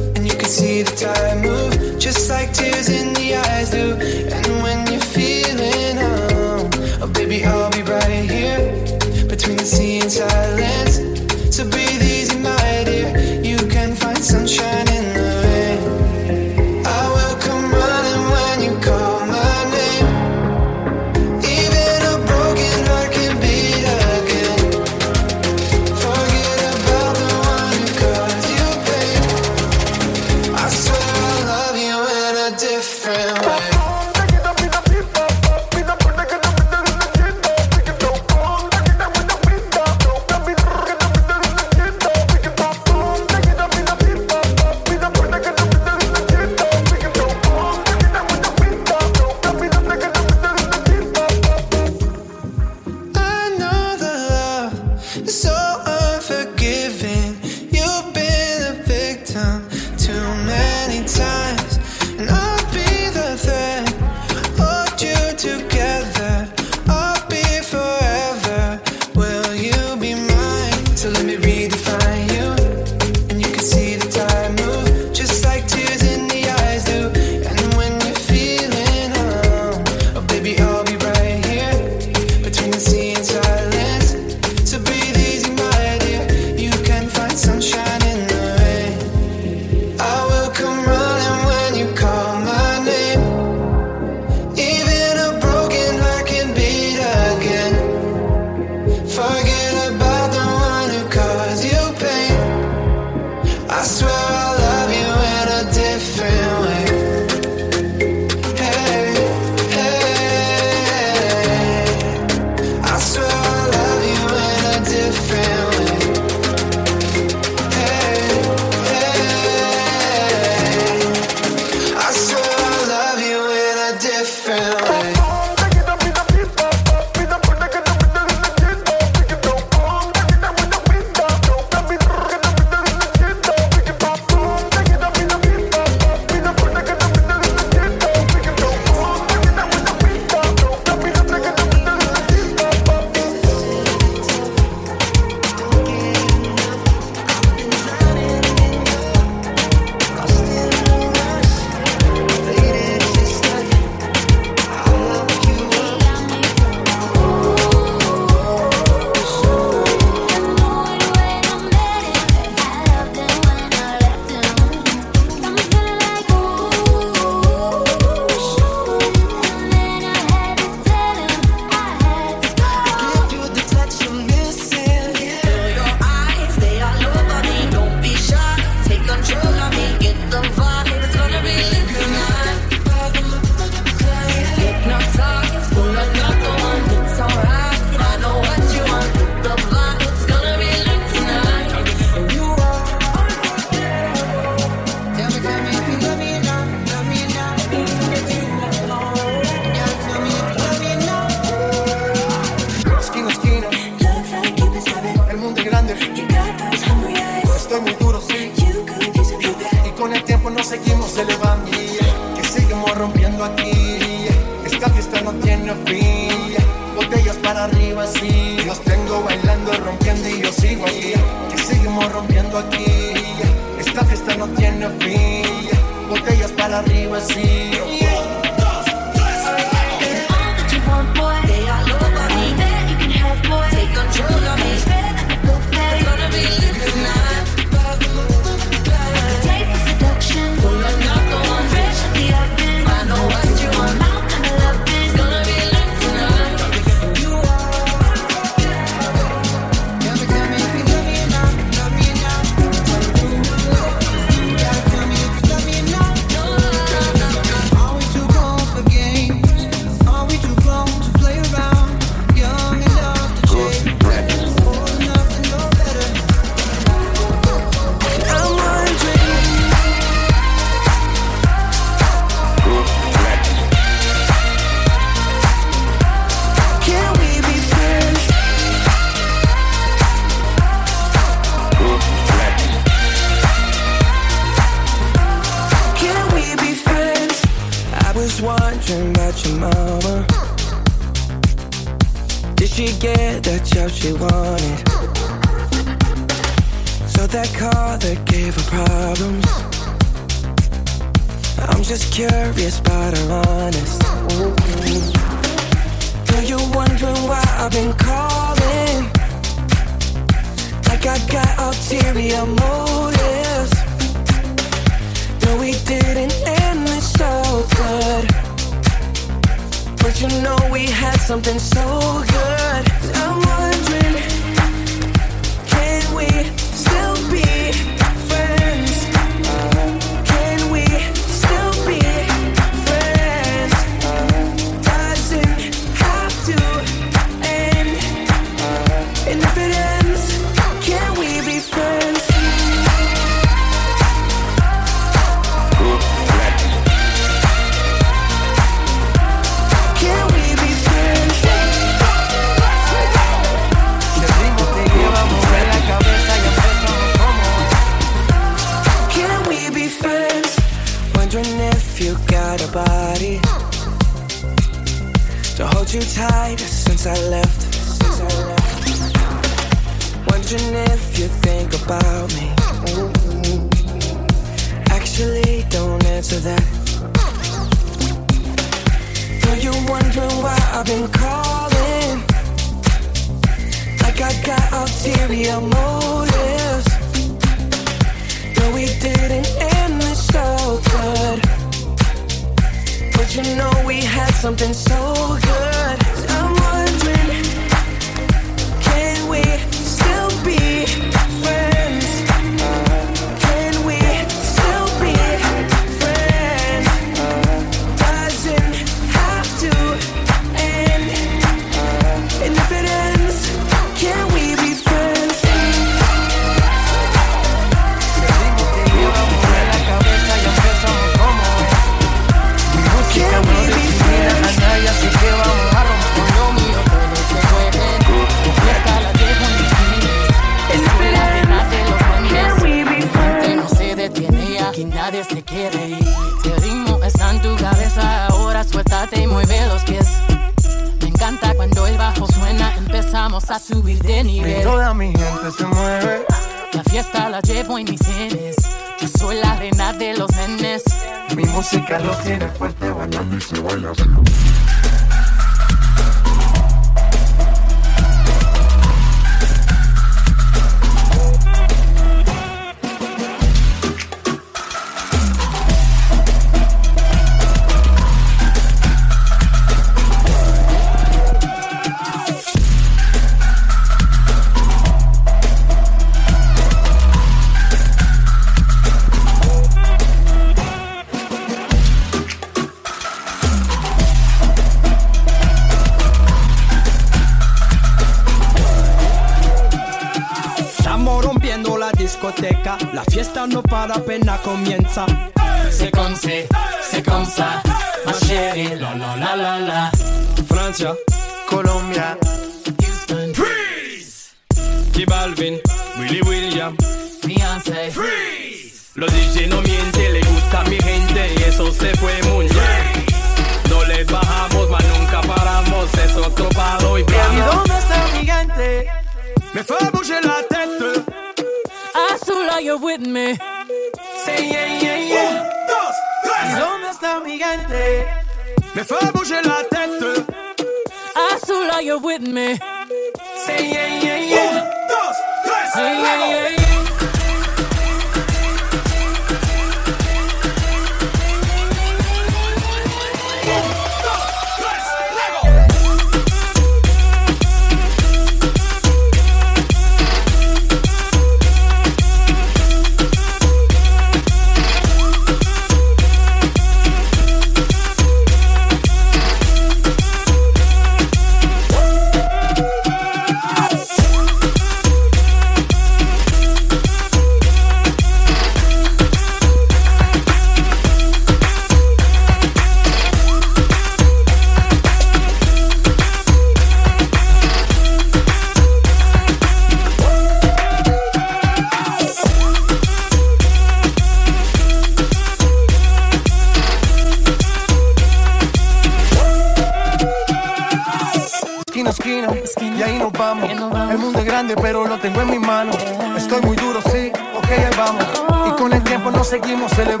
seguimos celebrando.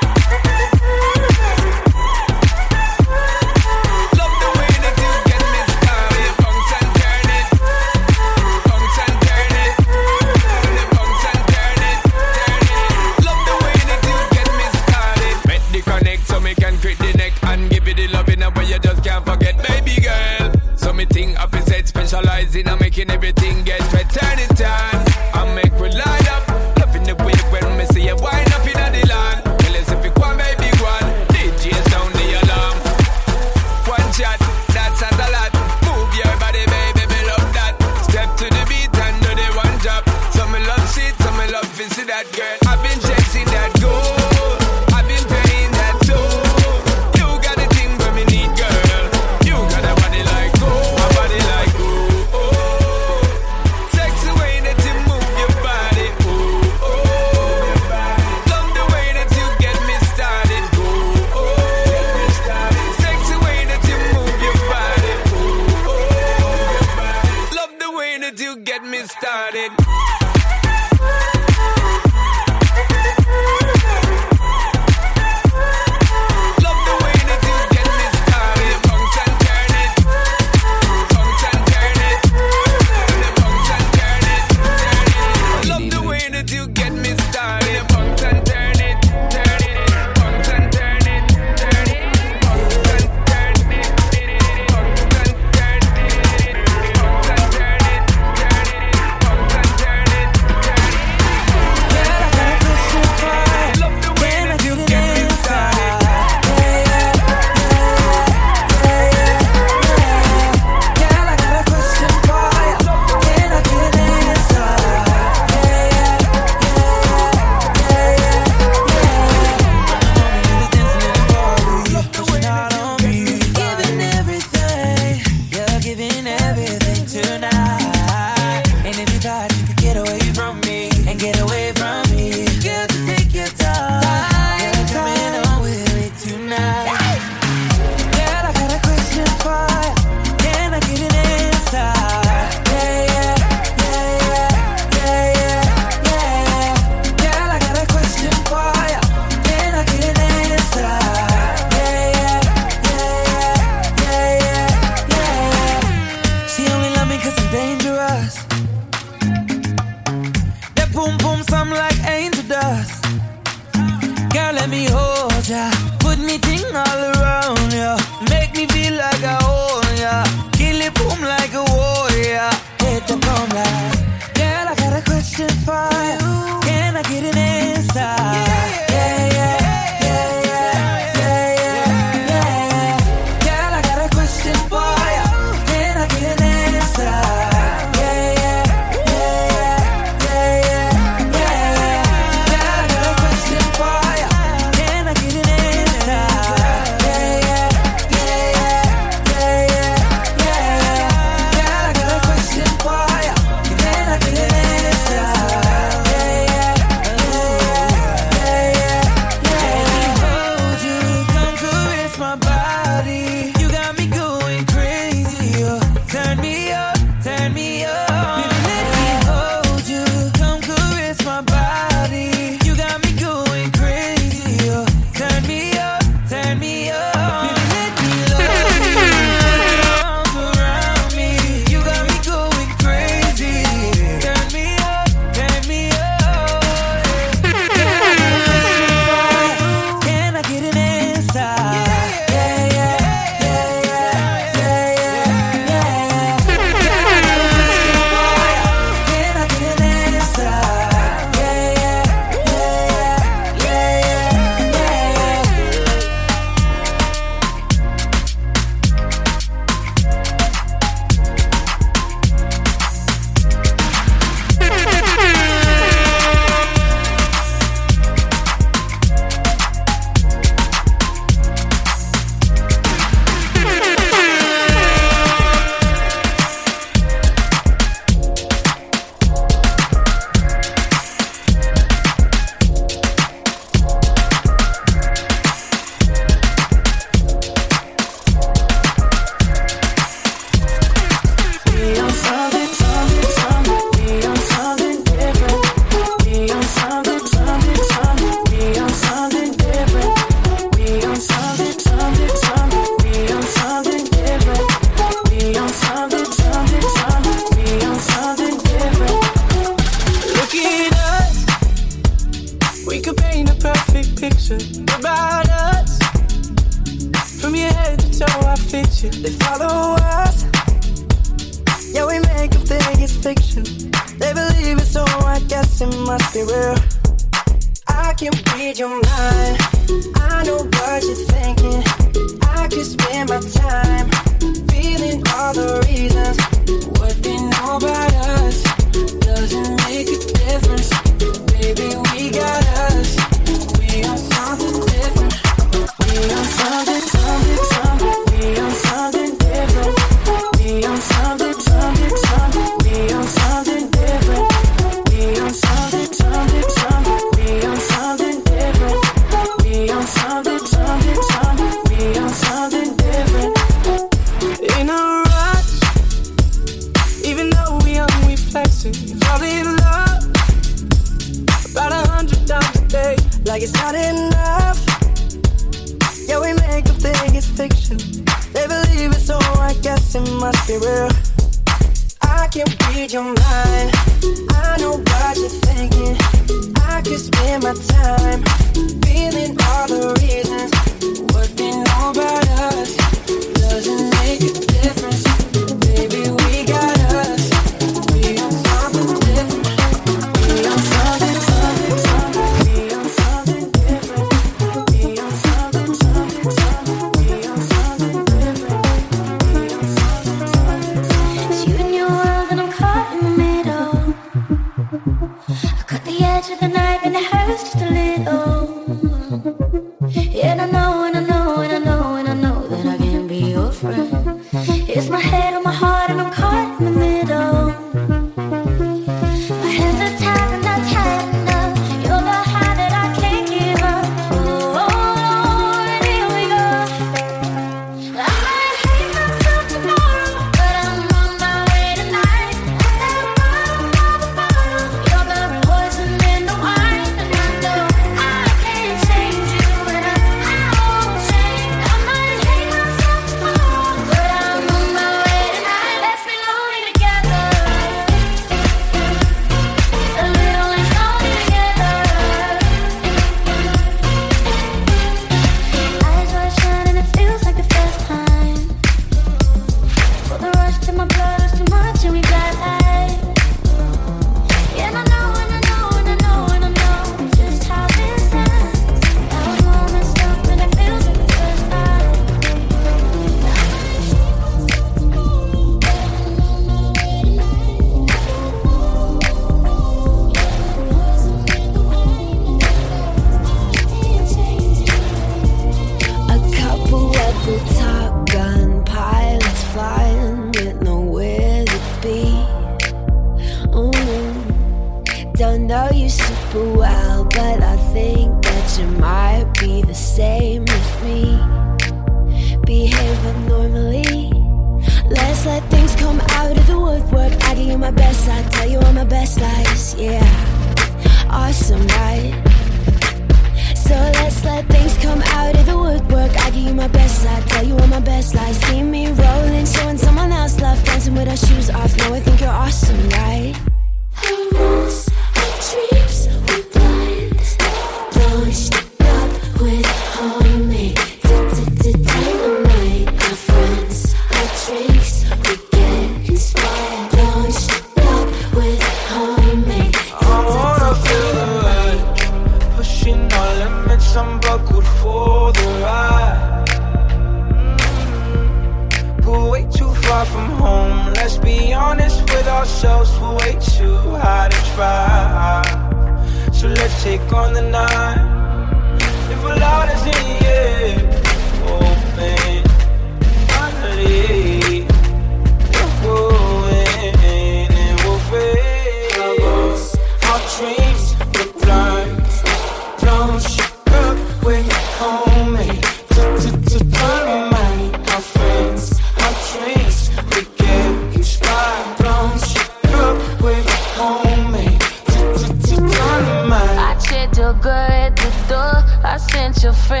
Your friend